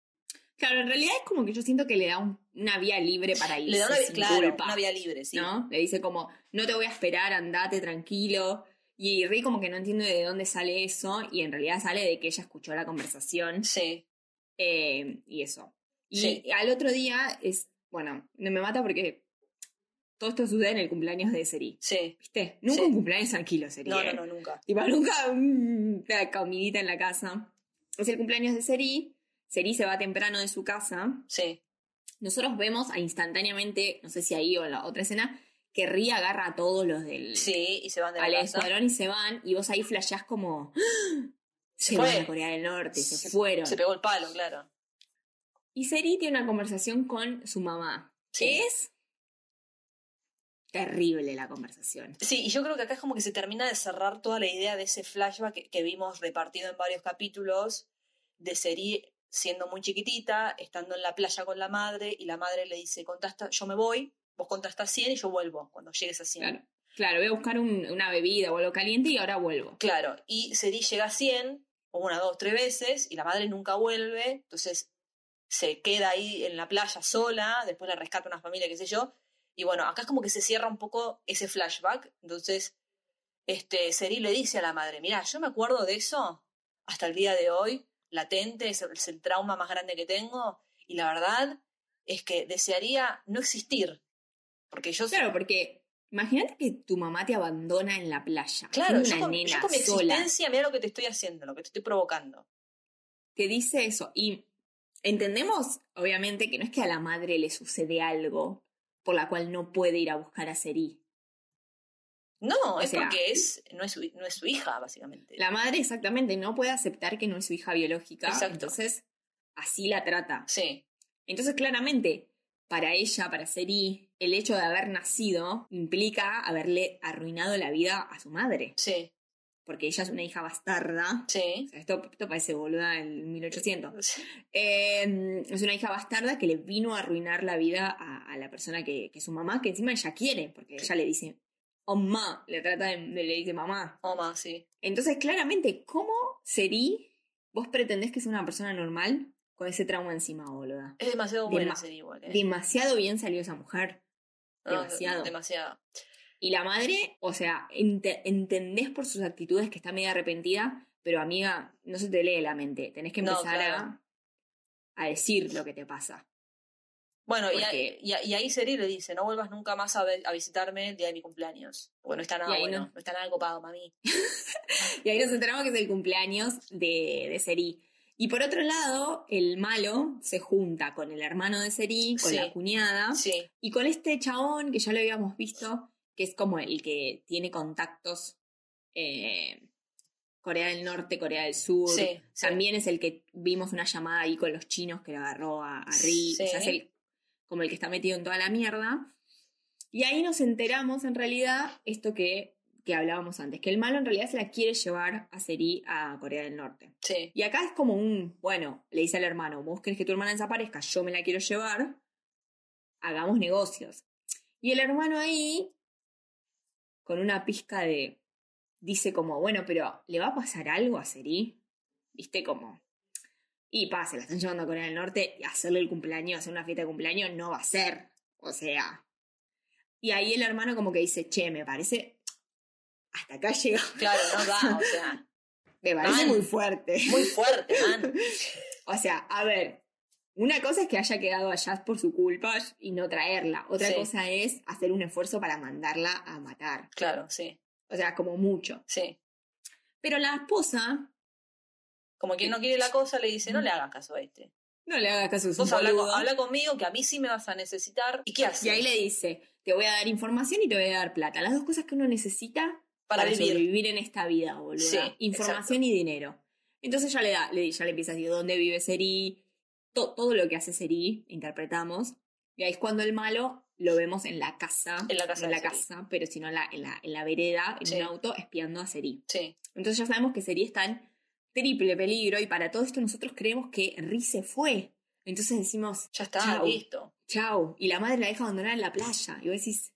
Claro, en realidad es como que yo siento que le da un- una vía libre para irse Le da una, sin claro, culpa, una vía libre, sí. ¿no? Le dice como, no te voy a esperar, andate tranquilo. Y Rick como que no entiende de dónde sale eso y en realidad sale de que ella escuchó la conversación Sí, eh, y eso. Y Sí. al otro día es, bueno, no me mata porque todo esto sucede en el cumpleaños de Seri. sí. ¿Viste? Nunca Sí. un cumpleaños tranquilo, Seri. No, ¿eh? no, no, nunca. Tipo, nunca una comidita en la casa. Es el cumpleaños de Seri. Seri se va temprano de su casa. Sí, Nosotros vemos a instantáneamente, no sé si ahí o en la otra escena, que Ri agarra a todos los del sí, y se van de la al casa. escuadrón y se van. Y vos ahí flashás como. ¡Ah! Se, Se van fue. a Corea del Norte, se, Se- fueron. Se pegó el palo, claro. Y Seri tiene una conversación con su mamá. Sí. Que es. Terrible la conversación. Sí, y yo creo que acá es como que se termina de cerrar toda la idea de ese flashback que, que vimos repartido en varios capítulos de Seri siendo muy chiquitita, estando en la playa con la madre, y la madre le dice, contasta, yo me voy, vos contás hasta 100 y yo vuelvo cuando llegues a 100. Claro. Claro, voy a buscar un- una bebida o algo caliente y ahora vuelvo. Claro, y Seri llega a 100, o una, dos, tres veces, y la madre nunca vuelve, entonces se queda ahí en la playa sola, después la rescata una familia, qué sé yo, y bueno, acá es como que se cierra un poco ese flashback, entonces este, Seri le dice a la madre, mira, yo me acuerdo de eso hasta el día de hoy, latente, es el, es el trauma más grande que tengo, y la verdad es que desearía no existir, porque yo Claro, porque imagínate que tu mamá te abandona en la playa. Claro, siendo yo una con, yo nena con mi existencia, mira lo que te estoy haciendo, lo que te estoy provocando. Te dice eso. Y entendemos, obviamente, que no es que a la madre le sucede algo por la cual no puede ir a buscar a Seri. No, es sea, porque es, no, es su, no es su hija, básicamente. La madre exactamente no puede aceptar que no es su hija biológica. Exacto. Entonces, así la trata. Sí, Entonces, claramente, para ella, para Seri, el hecho de haber nacido implica haberle arruinado la vida a su madre. sí, Porque ella es una hija bastarda. sí. O sea, esto, esto parece boluda en 1800. Eh, es una hija bastarda que le vino a arruinar la vida a, a la persona que, que es su mamá, que encima ella quiere, porque ella le dice, mamá, le trata de, de- le dice mamá. Oma, sí. Entonces, claramente, ¿cómo Seri vos pretendés que sea una persona normal con ese trauma encima, boluda? Es demasiado buena Dema- serie igual. ¿eh? Demasiado bien salió esa mujer. No, demasiado. Demasiado. Y la madre, o sea, ente- entendés por sus actitudes que está medio arrepentida, pero amiga, no se te lee la mente. Tenés que No, empezar claro. a, a decir lo que te pasa. Bueno, y, Porque- a- y, a- y ahí Seri le dice, no vuelvas nunca más a, visitarme el día de mi cumpleaños. Bueno, no está nada bueno, no. no. está nada copado, mami. Y ahí nos enteramos que es el cumpleaños de, de Seri. Y por otro lado, el malo se junta con el hermano de Seri, con Sí. la cuñada, Sí, y con este chabón que ya lo habíamos visto, que es como el que tiene contactos eh, Corea del Norte, Corea del Sur. sí, sí. También es el que vimos una llamada ahí con los chinos que lo agarró a, a Ri. Sí. O sea, es el, como el que está metido en toda la mierda. Y ahí nos enteramos, en realidad, esto que, que hablábamos antes, que el malo en realidad se la quiere llevar a Seri a Corea del Norte. sí. Y acá es como un, bueno, le dice al hermano, vos querés que tu hermana desaparezca, yo me la quiero llevar, hagamos negocios. Y el hermano ahí, con una pizca de, dice como, bueno, pero ¿le va a pasar algo a Seri? ¿Viste como? Y pa, se la están llevando a Corea del Norte y hacerle el cumpleaños, hacer una fiesta de cumpleaños no va a ser. O sea. Y ahí el hermano como que dice, che, me parece, hasta acá llega. Claro, no da, o sea, Me parece Man. muy fuerte. muy fuerte, man. O sea, a ver, una cosa es que haya quedado allá por su culpa y no traerla. Otra Sí. cosa es hacer un esfuerzo para mandarla a matar. Claro, sí, O sea, como mucho. sí. Pero la esposa Como quien no quiere la cosa, le dice, no le hagas caso a este. no le haga caso a su Vos habla, boludo. habla conmigo, que a mí sí me vas a necesitar. ¿Y qué haces? Y ahí le dice, te voy a dar información y te voy a dar plata. Las dos cosas que uno necesita para, vivir. sobrevivir en esta vida, boluda. Sí, información y dinero. Entonces ya le da, le, ya le empieza a decir dónde vive Seri, to- todo lo que hace Seri, interpretamos. Y ahí es cuando el malo lo vemos en la casa, En la casa no en la casa, pero sino en la, en la, en la vereda, en Sí. un auto, espiando a Seri. Sí, Entonces ya sabemos que Seri está en triple peligro y para todo esto nosotros creemos que Ri se fue. Entonces decimos, ya está, Chau. listo. chau, y la madre la deja abandonar en la playa. Y vos decís,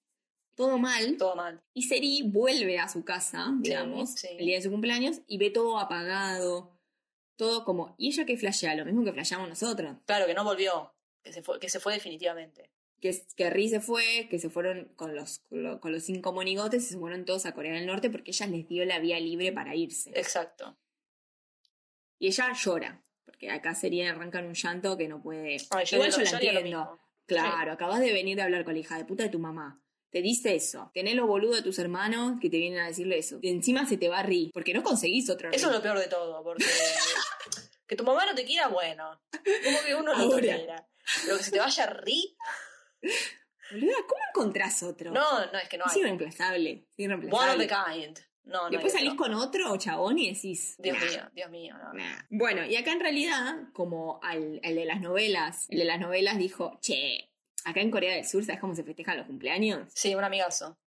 todo mal. Todo mal. Y Seri vuelve a su casa, digamos, sí. el día de su cumpleaños, y ve todo apagado. Todo como, y ella que flashea, lo mismo que flasheamos nosotros. Claro, que no volvió, que se fue, que se fue definitivamente. Que, que Ri se fue, que se fueron con los, con lo- con los cinco monigotes y se fueron todos a Corea del Norte porque ella les dio la vía libre para irse. Exacto. Y ella llora, porque acá sería arrancan un llanto que no puede. Ay, yo Igual yo la entiendo. Claro, acabas de venir de hablar con la hija de puta de tu mamá. Te dice eso. Tenés los boludos de tus hermanos que te vienen a decirle eso. Y encima se te va a rir, porque no conseguís otro Eso es lo peor de todo, porque que tu mamá no te quiera, bueno, como que uno Ahora. tolera. Pero que se te vaya a ri, Boluda, ¿cómo encontrás otro? no, no, es que no es hay. irreemplazable. es One of the irreemplazable. kind. No, no. Después salís otro. con otro chabón y decís. Dios "Nah, mío, Dios mío, no. nah". Bueno, y acá en realidad, como al, el de las novelas, el de las novelas dijo, che, acá en Corea del Sur, ¿sabes cómo se festejan los cumpleaños? Sí, un amigazo.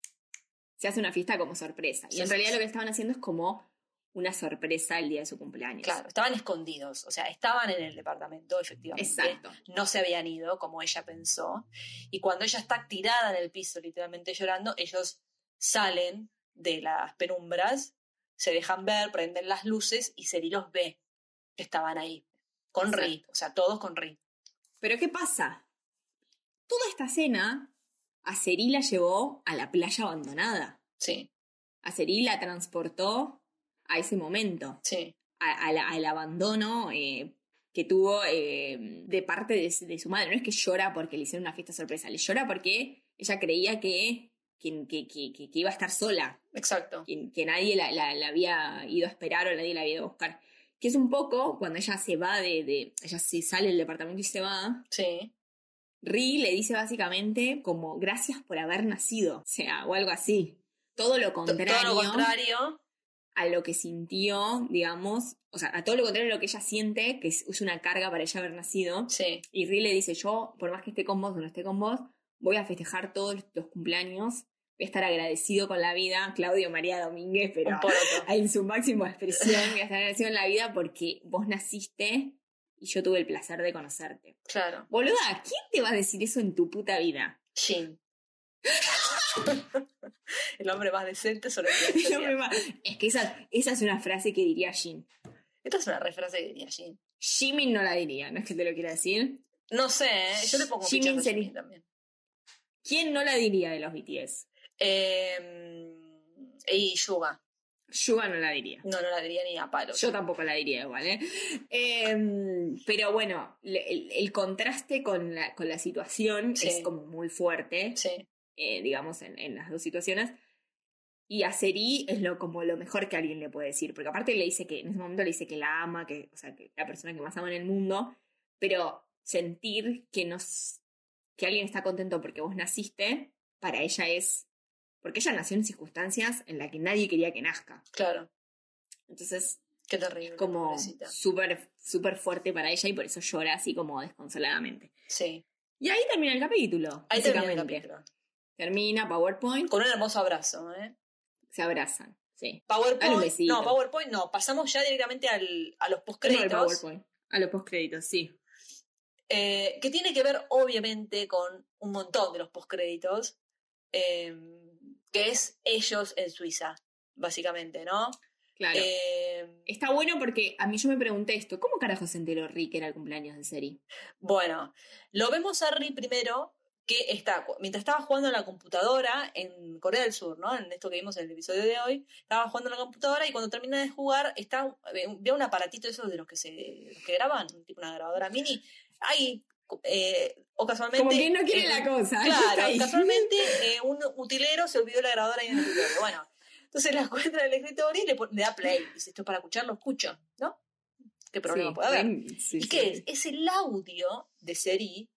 Se hace una fiesta como sorpresa. Y Sí, en realidad sí. lo que estaban haciendo es como una sorpresa el día de su cumpleaños. Claro, estaban escondidos, o sea, estaban en el departamento, efectivamente. Exacto. No se habían ido, como ella pensó. Y cuando ella está tirada en el piso, literalmente llorando, ellos salen de las penumbras, se dejan ver, prenden las luces y Seri los ve que estaban ahí. Con Ri, Exacto. o sea, todos con Ri. Pero ¿qué pasa? Toda esta cena a Seri la llevó a la playa abandonada. Sí, A la transportó a ese momento, sí, a- a la- al abandono eh, que tuvo eh, de parte de, de su madre. No es que llora porque le hicieron una fiesta sorpresa, le llora porque ella creía que, que, que- que- iba a estar sola, exacto. que, que nadie la, la- la había ido a esperar o nadie la había ido a buscar. Que es un poco cuando ella se va de, de- ella se sale del departamento y se va, Sí, Ri le dice básicamente como gracias por haber nacido, o sea, o algo así. Todo lo contrario, todo lo contrario. a lo que sintió, digamos, o sea, a todo lo contrario a lo que ella siente, que es, una carga para ella haber nacido. Sí, Y Ri le dice, yo, por más que esté con vos o no esté con vos, voy a festejar todos los cumpleaños, voy a estar agradecido con la vida, Claudio María Domínguez, pero en su máxima expresión, voy a estar agradecido en la vida porque vos naciste y yo tuve el placer de conocerte. Claro. Boluda, ¿quién te va a decir eso en tu puta vida? Jin. el hombre más decente sobre me va- Es que esa, esa es una frase que diría Jin. Esta es una refrase que diría Jin. Jimin no la diría, no es que te lo quiera decir. No sé, ¿eh? yo le pongo fichas a Jimin también. ¿Quién no la diría de los BTS? Eh, y Yuga. Yuga no la diría. No, no la diría ni a palo. Yo tampoco la diría igual, ¿eh? Em, pero bueno, el, el contraste con la, con la situación Sí. es como muy fuerte, Sí, eh, digamos, en, en las dos situaciones. Y a Seri es lo, como lo mejor que alguien le puede decir, porque aparte le dice que, en ese momento le dice que la ama, que, o sea, que la persona que más ama en el mundo, pero sentir que, nos, que alguien está contento porque vos naciste, para ella es, porque ella nació en circunstancias en las que nadie quería que nazca. claro. Entonces, Qué terrible. como pobrecita. súper súper fuerte para ella y por eso llora así como desconsoladamente. Sí. Y ahí termina el capítulo. Ahí termina el capítulo. Termina PowerPoint, Con un hermoso abrazo, ¿eh? se abrazan. Sí. PowerPoint. No, PowerPoint no. Pasamos ya directamente al, a los No, postcréditos. PowerPoint. A los postcréditos, sí. eh, que tiene que ver, obviamente, con un montón de los postcréditos. eh, que es ellos en Suiza, básicamente, ¿no? Claro. Eh, Está bueno porque a mí yo me pregunté esto, ¿cómo carajo se enteró Rick que era el cumpleaños de Seri? Bueno, lo vemos a Ri primero que está, mientras estaba jugando en la computadora en Corea del Sur, ¿no? En esto que vimos en el episodio de hoy, estaba jugando en la computadora y cuando termina de jugar, está, ve un aparatito esos de los que se los que graban, tipo una grabadora mini, ahí, eh, o casualmente... Como que no quiere eh, la cosa. Claro, casualmente eh, un utilero se olvidó la grabadora ahí en el escritorio. Bueno, entonces la encuentra en el escritorio y le, da play. Dice, esto es para escuchar, lo escucho, ¿no? ¿Qué problema Sí, puede haber? sí, ¿Y sí, qué es? Es el audio de Seri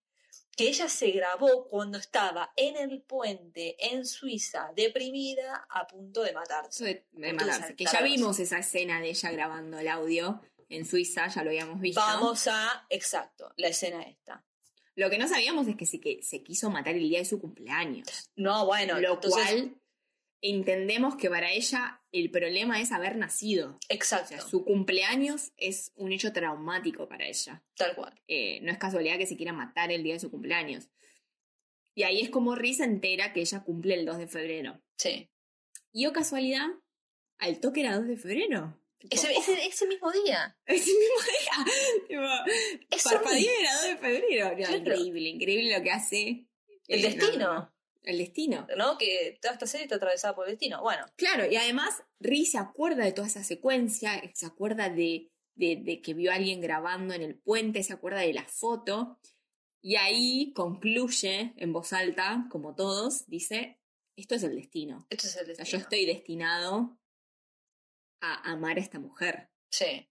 que ella se grabó cuando estaba en el puente en Suiza, deprimida, a punto de matarse. de, de matarse. Que ya vimos esa escena de ella grabando el audio en Suiza, ya lo habíamos visto. Vamos a, exacto, la escena esta. Lo que no sabíamos es que se, que se quiso matar el día de su cumpleaños. No, bueno, lo entonces, cual entendemos que para ella el problema es haber nacido. O exacto, sea, su cumpleaños es un hecho traumático para ella. tal cual. Eh, no es casualidad que se quiera matar el día de su cumpleaños. Y ahí es como Riz se entera que ella cumple el 2 de febrero. Sí, Y o casualidad, al toque era 2 de febrero. Ese, ese, ese mismo día. Ese mismo día. Tipo, parpadeé era 2 de febrero. No, Claro. Increíble, increíble lo que hace. El destino. no, no. El destino. ¿No? Que toda esta serie está atravesada por el destino. Bueno, Claro, y además Ri se acuerda de toda esa secuencia, se acuerda de, de, de que vio a alguien grabando en el puente, se acuerda de la foto, y ahí concluye en voz alta, como todos, dice, esto es el destino. esto es el O sea, destino. yo estoy destinado a amar a esta mujer. Sí.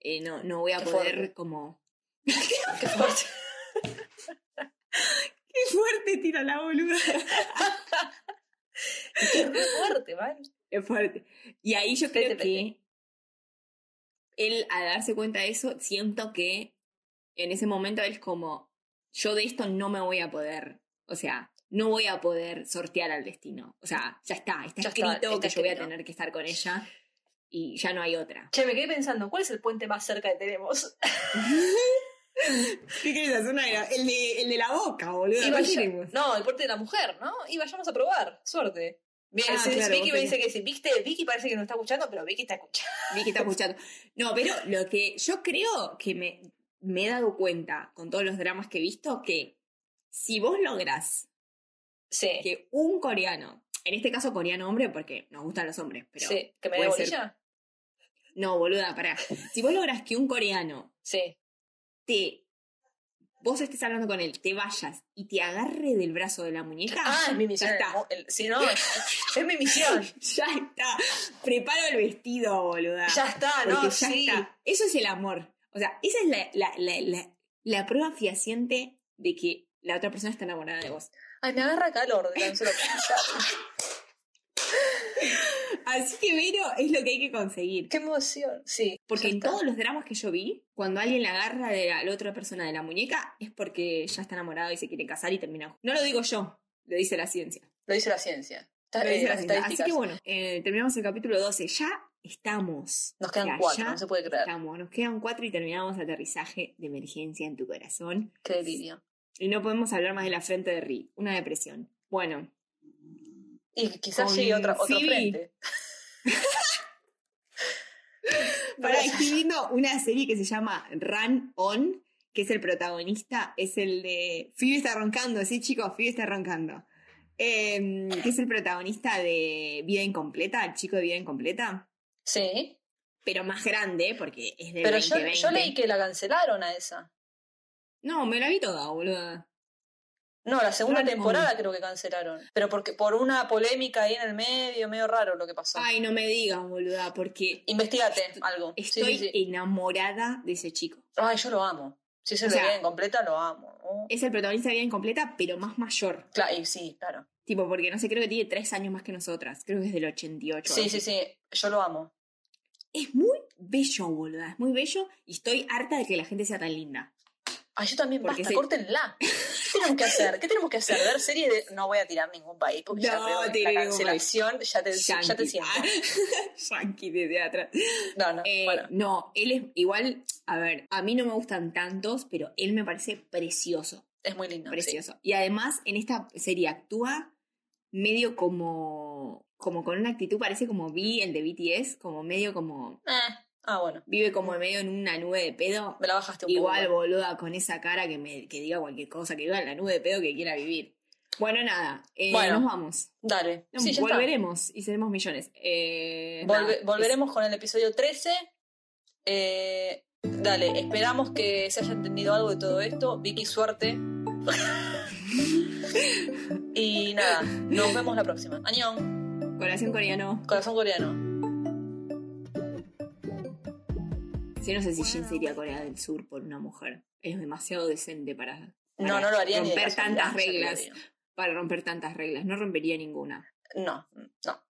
Eh, no, no voy a Qué poder fuerte. como... Qué fuerte. ¡Qué fuerte tira la boluda! Qué fuerte, man. Es fuerte. Y ahí yo creo que él, al darse cuenta de eso, siento que en ese momento él es como, yo de esto no me voy a poder, o sea, no voy a poder sortear al destino. O sea, ya está, está Ya escrito está que yo voy a tener que estar con ella y ya no hay otra. Che, me quedé pensando, ¿cuál es el puente más cerca que tenemos? ¿Qué querés hacer? Una- el, de, el de la boca, boludo. Y ¿qué vaya-? No, el puente de la mujer, ¿no? Y vayamos a probar. Suerte. Bien, Ah, claro, Vicky me dice que sí. ¿Viste? Vicky parece que no está escuchando, pero Vicky está escuchando. Vicky está escuchando. No, pero lo que yo creo que me, me he dado cuenta con todos los dramas que he visto, que si vos lográs Sí. que un coreano, en este caso coreano hombre, porque nos gustan los hombres, pero sí. ¿Que me dé ser- bolilla? No, boluda, pará. Si vos lográs que un coreano Sí. te vos estés hablando con él, te vayas y te agarre del brazo de la muñeca, Ah, es mi misión. ya está. El- sí, no, es mi misión. Ya está. Preparo el vestido, boluda. Ya está, no, ya sí. está. Eso es el amor. O sea, esa es la, la, la, la, la prueba fehaciente de que la otra persona está enamorada de vos. Ay, me agarra calor de tan solo pensar. Así que, Vero, es lo que hay que conseguir. Qué emoción. Sí. Porque en todos los dramas que yo vi, cuando alguien le agarra de la, la otra persona de la muñeca, es porque ya está enamorado y se quiere casar y termina. No lo digo yo, lo dice la ciencia. Lo dice la ciencia. Está, Lo eh, dice la ciencia. Así que bueno, eh, terminamos el capítulo 12. Ya estamos. Nos quedan cuatro, ya no se puede creer. Estamos, nos quedan cuatro y terminamos aterrizaje de emergencia en tu corazón. Qué delirio. Y no podemos hablar más de la frente de Ri. Una depresión. Bueno, Y quizás llegue otra, otro frente. para estoy viendo una serie que se llama Run On, que es el protagonista, es el de. Phoebe está roncando, sí, chicos, Phoebe está roncando. Em, que es el protagonista de Vida Incompleta, el chico de Vida Incompleta, Sí. pero más grande, porque es del Pero yo, 2020. yo leí que la cancelaron a esa. No, me la vi toda, boluda. No, la segunda temporada creo que cancelaron. Pero porque por una polémica ahí en el medio, medio raro lo que pasó. Ay, no me digas, boluda, porque Investígate algo. Estoy sí, sí. enamorada de ese chico. Ay, yo lo amo. Si es el O sea, de bien completa, lo amo. ¿no? Es el protagonista de Vida Incompleta, pero más mayor. Cla- y sí, claro. Tipo, porque no sé, creo que tiene tres años más que nosotras. Creo que es del 88. Sí, sí, sí. Yo lo amo. Es muy bello, boluda. Es muy bello y estoy harta de que la gente sea tan linda. Ay, yo también, Porque basta, córtenla. ¿Qué tenemos que hacer? ¿Qué tenemos que hacer? ¿Ver series de.? No voy a tirar ningún país porque ya veo la cancelación ya te, ya te Yankee. siento. Yankee desde atrás. No, no. Eh, bueno, No, él es igual. A ver, a mí no me gustan tantos, pero él me parece precioso. es muy lindo. sí. Precioso. Y además, en esta serie actúa medio como. Como con una actitud, parece como vi el de BTS, como medio como. Eh, Ah, bueno. Vive como medio en una nube de pedo. Me la bajaste un Igual, poco. boluda, con esa cara que me que diga cualquier cosa, que viva en la nube de pedo que quiera vivir. Bueno, nada, eh, Bueno. nos vamos. Dale. No, Sí, volveremos y seremos millones. Eh, Volve- nada, volveremos con el episodio 13. Eh, dale, esperamos que se haya entendido algo de todo esto. Vicky, suerte. y nada, nos vemos la próxima. Añón, Corazón coreano. corazón coreano. Sí, no sé si Jin se iría a Corea del Sur por una mujer. Es demasiado decente para, No, para no lo haría romper tantas reglas. Para romper tantas reglas. No rompería ninguna. No, no.